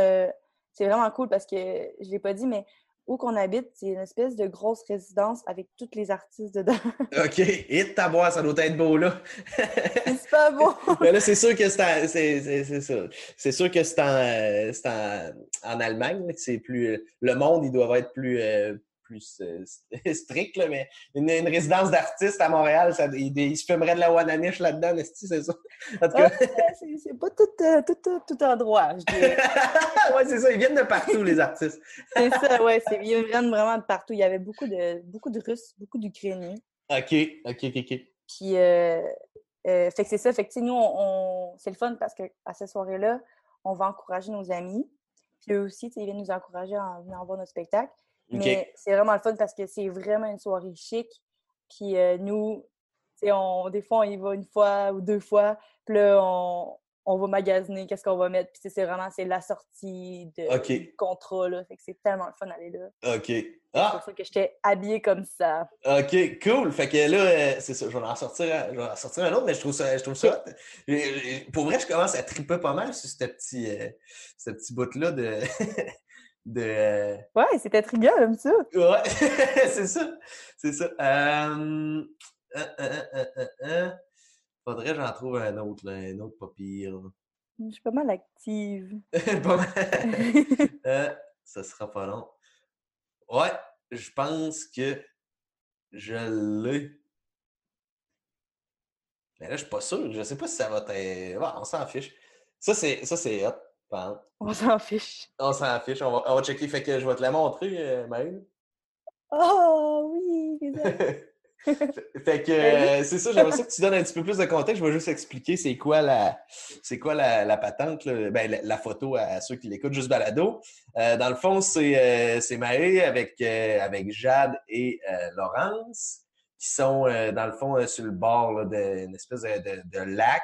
c'est vraiment cool parce que, je ne l'ai pas dit, mais où qu'on habite, c'est une espèce de grosse résidence avec tous les artistes dedans. (laughs) OK. Et ta boîte, ça doit être beau, là. (laughs) c'est pas beau. Mais (laughs) là, c'est sûr que c'est c'est sûr que c'est en, en, en, Allemagne. C'est plus le monde, il doit être plus, euh, plus euh, (laughs) strict, là, mais une, résidence d'artiste à Montréal, ça, il, se fumerait de la Wananiche là-dedans, c'est ça? En tout cas... c'est pas tout, euh, tout, tout, tout endroit, je dirais. (laughs) ouais, c'est ça, ils viennent de partout, les artistes. c'est ça, ouais, ils viennent vraiment de partout. Il y avait beaucoup de, beaucoup de Russes, beaucoup d'Ukrainiens. OK, OK, OK, OK. Puis, euh, fait que c'est ça, fait que, nous, on, c'est le fun parce qu'à cette soirée-là, on va encourager nos amis. Puis eux aussi, ils viennent nous encourager en venant voir notre spectacle. Mais c'est vraiment le fun parce que c'est vraiment une soirée chic. Puis euh, nous, on, des fois, on y va une fois ou deux fois. Puis là, on, on va magasiner, qu'est-ce qu'on va mettre. Puis c'est vraiment, c'est la sortie de OK. du contrat, là. Fait que c'est tellement le fun d'aller là. OK. C'est Ah! pour ça que j'étais habillée comme ça. OK, cool. Fait que là, euh, c'est ça, je vais en sortir, un- je vais en sortir un autre, mais je trouve ça, je trouve ça Pour vrai, je commence à triper pas mal sur ce petit, euh, ce petit bout-là de. (laughs) de Ouais, c'était intriguant, comme ça. Ouais, (laughs) c'est ça. C'est ça. Euh, euh, euh, euh. Faudrait que j'en trouve un autre, là, un autre pas pire. Je suis pas mal active. (laughs) Pas mal. Ça sera pas long. Ouais, je pense que je l'ai. Mais là, je suis pas sûr. Je sais pas si ça va être. Ouais, on s'en fiche. Ça, c'est ça, c'est hot. On s'en fiche. On s'en fiche. On va, on va checker. Fait que je vais te la montrer, euh, Maëlle. Oh oui! (laughs) fait que euh, c'est ça, j'aimerais ça que tu donnes un petit peu plus de contexte. Je vais juste expliquer c'est quoi la c'est quoi la, la patente, là. Ben, la, la photo à, ceux qui l'écoutent juste balado. Euh, dans le fond, c'est euh, c'est Maë avec, avec Jade et Laurence qui sont dans le fond sur le bord d'une espèce de, de, de, lac.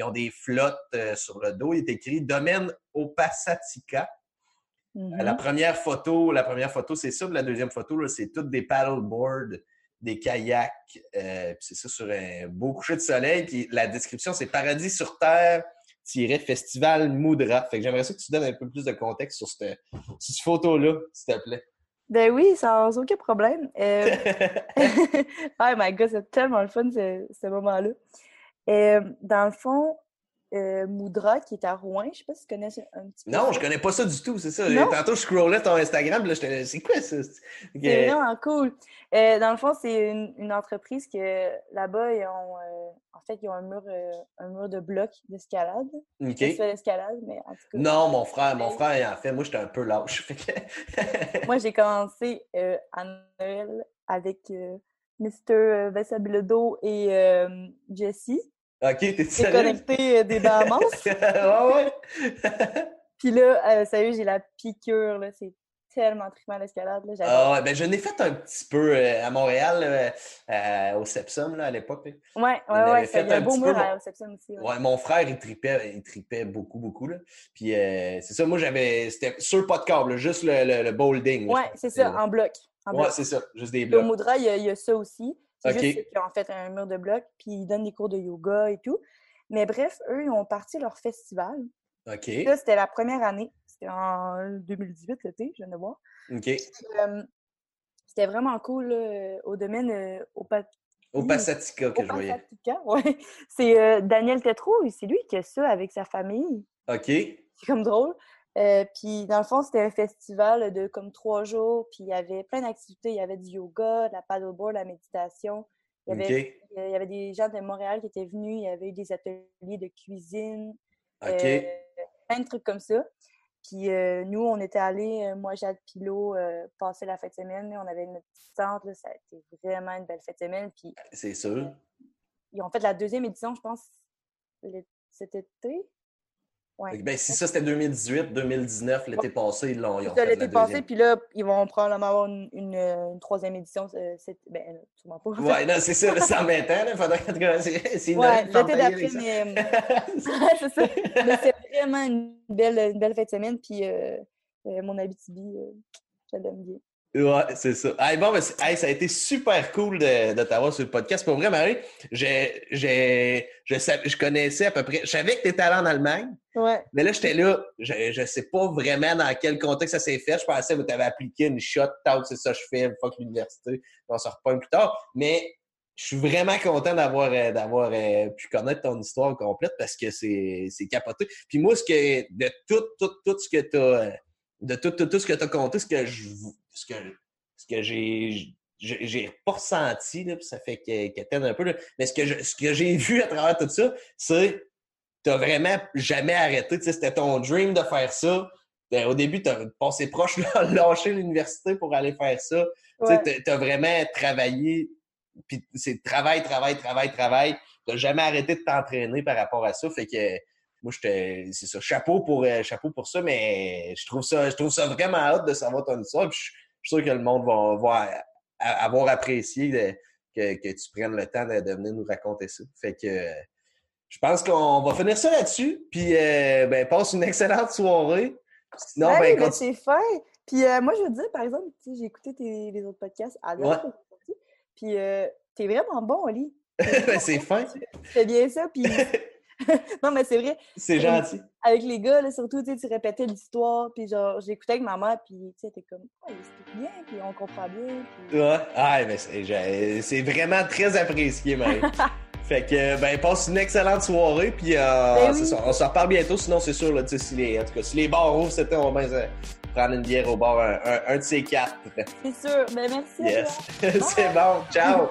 Ils ont des flottes sur le dos. Il est écrit Domaine Opasatica. Mm -hmm. La première photo, la première photo, c'est ça. La deuxième photo, c'est toutes des paddleboards des kayaks. Euh, c'est ça sur un beau coucher de soleil. Puis la description, c'est Paradis sur Terre Festival Moudra. Fait que j'aimerais ça que tu donnes un peu plus de contexte sur cette, cette photo-là, s'il te plaît. Ben oui, sans aucun problème. Euh... (laughs) (laughs) oh my god, c'est tellement le fun ce, ce moment-là. Euh, dans le fond, euh, Moudra, qui est à Rouen. Je sais pas si tu connais un petit peu. Non, je connais pas ça du tout, c'est ça. Non? Tantôt, je scrollais ton Instagram, là, j'étais c'est quoi ça? C'est vraiment cool. Euh, dans le fond, c'est une, une, entreprise que là-bas, ils ont en fait, ils ont un mur, un mur de blocs d'escalade. OK. Tu fais l'escalade, mais en tout cas. Non, mon frère, mon frère, il en fait. Moi, j'étais un peu lâche. (laughs) Moi, j'ai commencé à Noël avec Mr. Vessabilodo et euh, Jessie. OK, t'es J'ai connecté des Bahamas? (laughs) ouais, ouais. Puis là, euh, sérieux, j'ai la piqûre, là. C'est tellement trippant l'escalade, là. Ah ouais, ben je n'ai fait un petit peu euh, à Montréal, euh, au Sepsum, là, à l'époque. Ouais, ouais, ouais. Il y a un beau mur au Sepsum aussi. Ouais. ouais. mon frère, il tripait, il tripait beaucoup, beaucoup, là. Puis euh, c'est ça, moi, j'avais... C'était sur pas de câble, juste le, le, le boulding. Là, ouais, c'est ça, en bloc. En ouais, c'est ça, juste des blocs. Au Moudra, il y, a, il y a ça aussi. C'est okay. juste qu'ils ont fait un mur de blocs, puis ils donnent des cours de yoga et tout. Mais bref, eux, ils ont parti leur festival. OK. Là, c'était la première année. C'était en 2018, l'été, je viens de voir. OK. Euh, c'était vraiment cool, là, au domaine euh, au Pat... Au Passatica que au je voyais. Passatica, (laughs) ouais. C'est euh, Daniel Tétrault, c'est lui qui a ça avec sa famille. OK. C'est comme drôle. Euh, puis dans le fond, c'était un festival de comme trois jours, puis il y avait plein d'activités. Il y avait du yoga, de la paddleboard, la méditation. Il y, avait, okay. il y avait des gens de Montréal qui étaient venus. Il y avait eu des ateliers de cuisine. OK. Euh, plein de trucs comme ça. Puis euh, nous, on était allés, moi, Jade Pilot, passer la fête de semaine. On avait notre petite tente. Là, ça a été vraiment une belle fête de semaine. Puis, C'est sûr. ils ont fait la deuxième édition, je pense, cet été. Ouais. Ben, si ça c'était 2018, 2019, l'été passé, ils l'ont fait. L'été passé, puis là, ils vont probablement avoir une, une, une troisième édition. Ben, sûrement pas. Ouais, non, c'est ça, ça m'étonne. Il faudrait que c'est Ouais, l'été d'après, mais. c'est ça. Mais c'est vraiment une belle, une belle fête de semaine, puis euh, euh, mon Abitibi, euh, je l'aime bien. Ouais, c'est ça. Hey, bon, ben, hey, ça a été super cool de, de t'avoir sur le podcast. Pour vrai, Marie, j'ai, j'ai, je, savais, je connaissais à peu près. Je savais que tu étais allé en Allemagne. Ouais. Mais là, j'étais là. Je ne sais pas vraiment dans quel contexte ça s'est fait. Je pensais que tu avais appliqué une shot, tout, c'est ça que je fais que l'université. On s'en reprend plus tard. Mais je suis vraiment content d'avoir, d'avoir pu connaître ton histoire complète parce que c'est, c'est capoté. Puis moi, ce que, de tout, tout, tout ce que tu as de tout, tout, tout ce que tu as compté, ce que je ce que, ce que j'ai j'ai pas ressenti, là, puis ça fait qu'elle qu un peu, là. mais ce que je, ce que j'ai vu à travers tout ça, c'est t'as vraiment jamais arrêté. C'était ton dream de faire ça. Au début, t'as passé proche là, lâcher l'université pour aller faire ça. Ouais. Tu as vraiment travaillé, puis c'est travail, travail, travail, travail. T'as jamais arrêté de t'entraîner par rapport à ça. Fait que moi, c'est ça. Chapeau pour, euh, chapeau pour ça, mais je trouve ça, je trouve ça vraiment hâte de savoir ton histoire. Puis suis sûr que le monde va, va avoir apprécié de, que, que, tu prennes le temps de, de, venir nous raconter ça. Fait que Je pense qu'on va finir ça là-dessus. Puis, euh, ben, passe une excellente soirée. Sinon, ben, ben c'est fin. Puis, euh, moi, je veux dire, par exemple, j'ai écouté tes, les autres podcasts à l'heure. Puis, euh, t'es vraiment bon, Oli. (laughs) ben, c'est fin. C'est bien ça. Puis, (laughs) (laughs) non, mais c'est vrai. C'est gentil. Avec les gars, là, surtout, tu répétais l'histoire, puis genre, j'écoutais avec ma mère, puis tu sais, t'es comme, oh, il bien, puis on comprend bien. Puis... Ouais, ah, mais c'est vraiment très apprécié, Marie. (laughs) fait que, ben, passe une excellente soirée, puis euh, ben on se reparle bientôt, sinon c'est sûr, là, si les, en tout cas, si les bars ouvrent, c'était, on va bien prendre une bière au bar, un, un, de ces quatre. C'est sûr, ben merci. Yes. (laughs) c'est bon, ciao!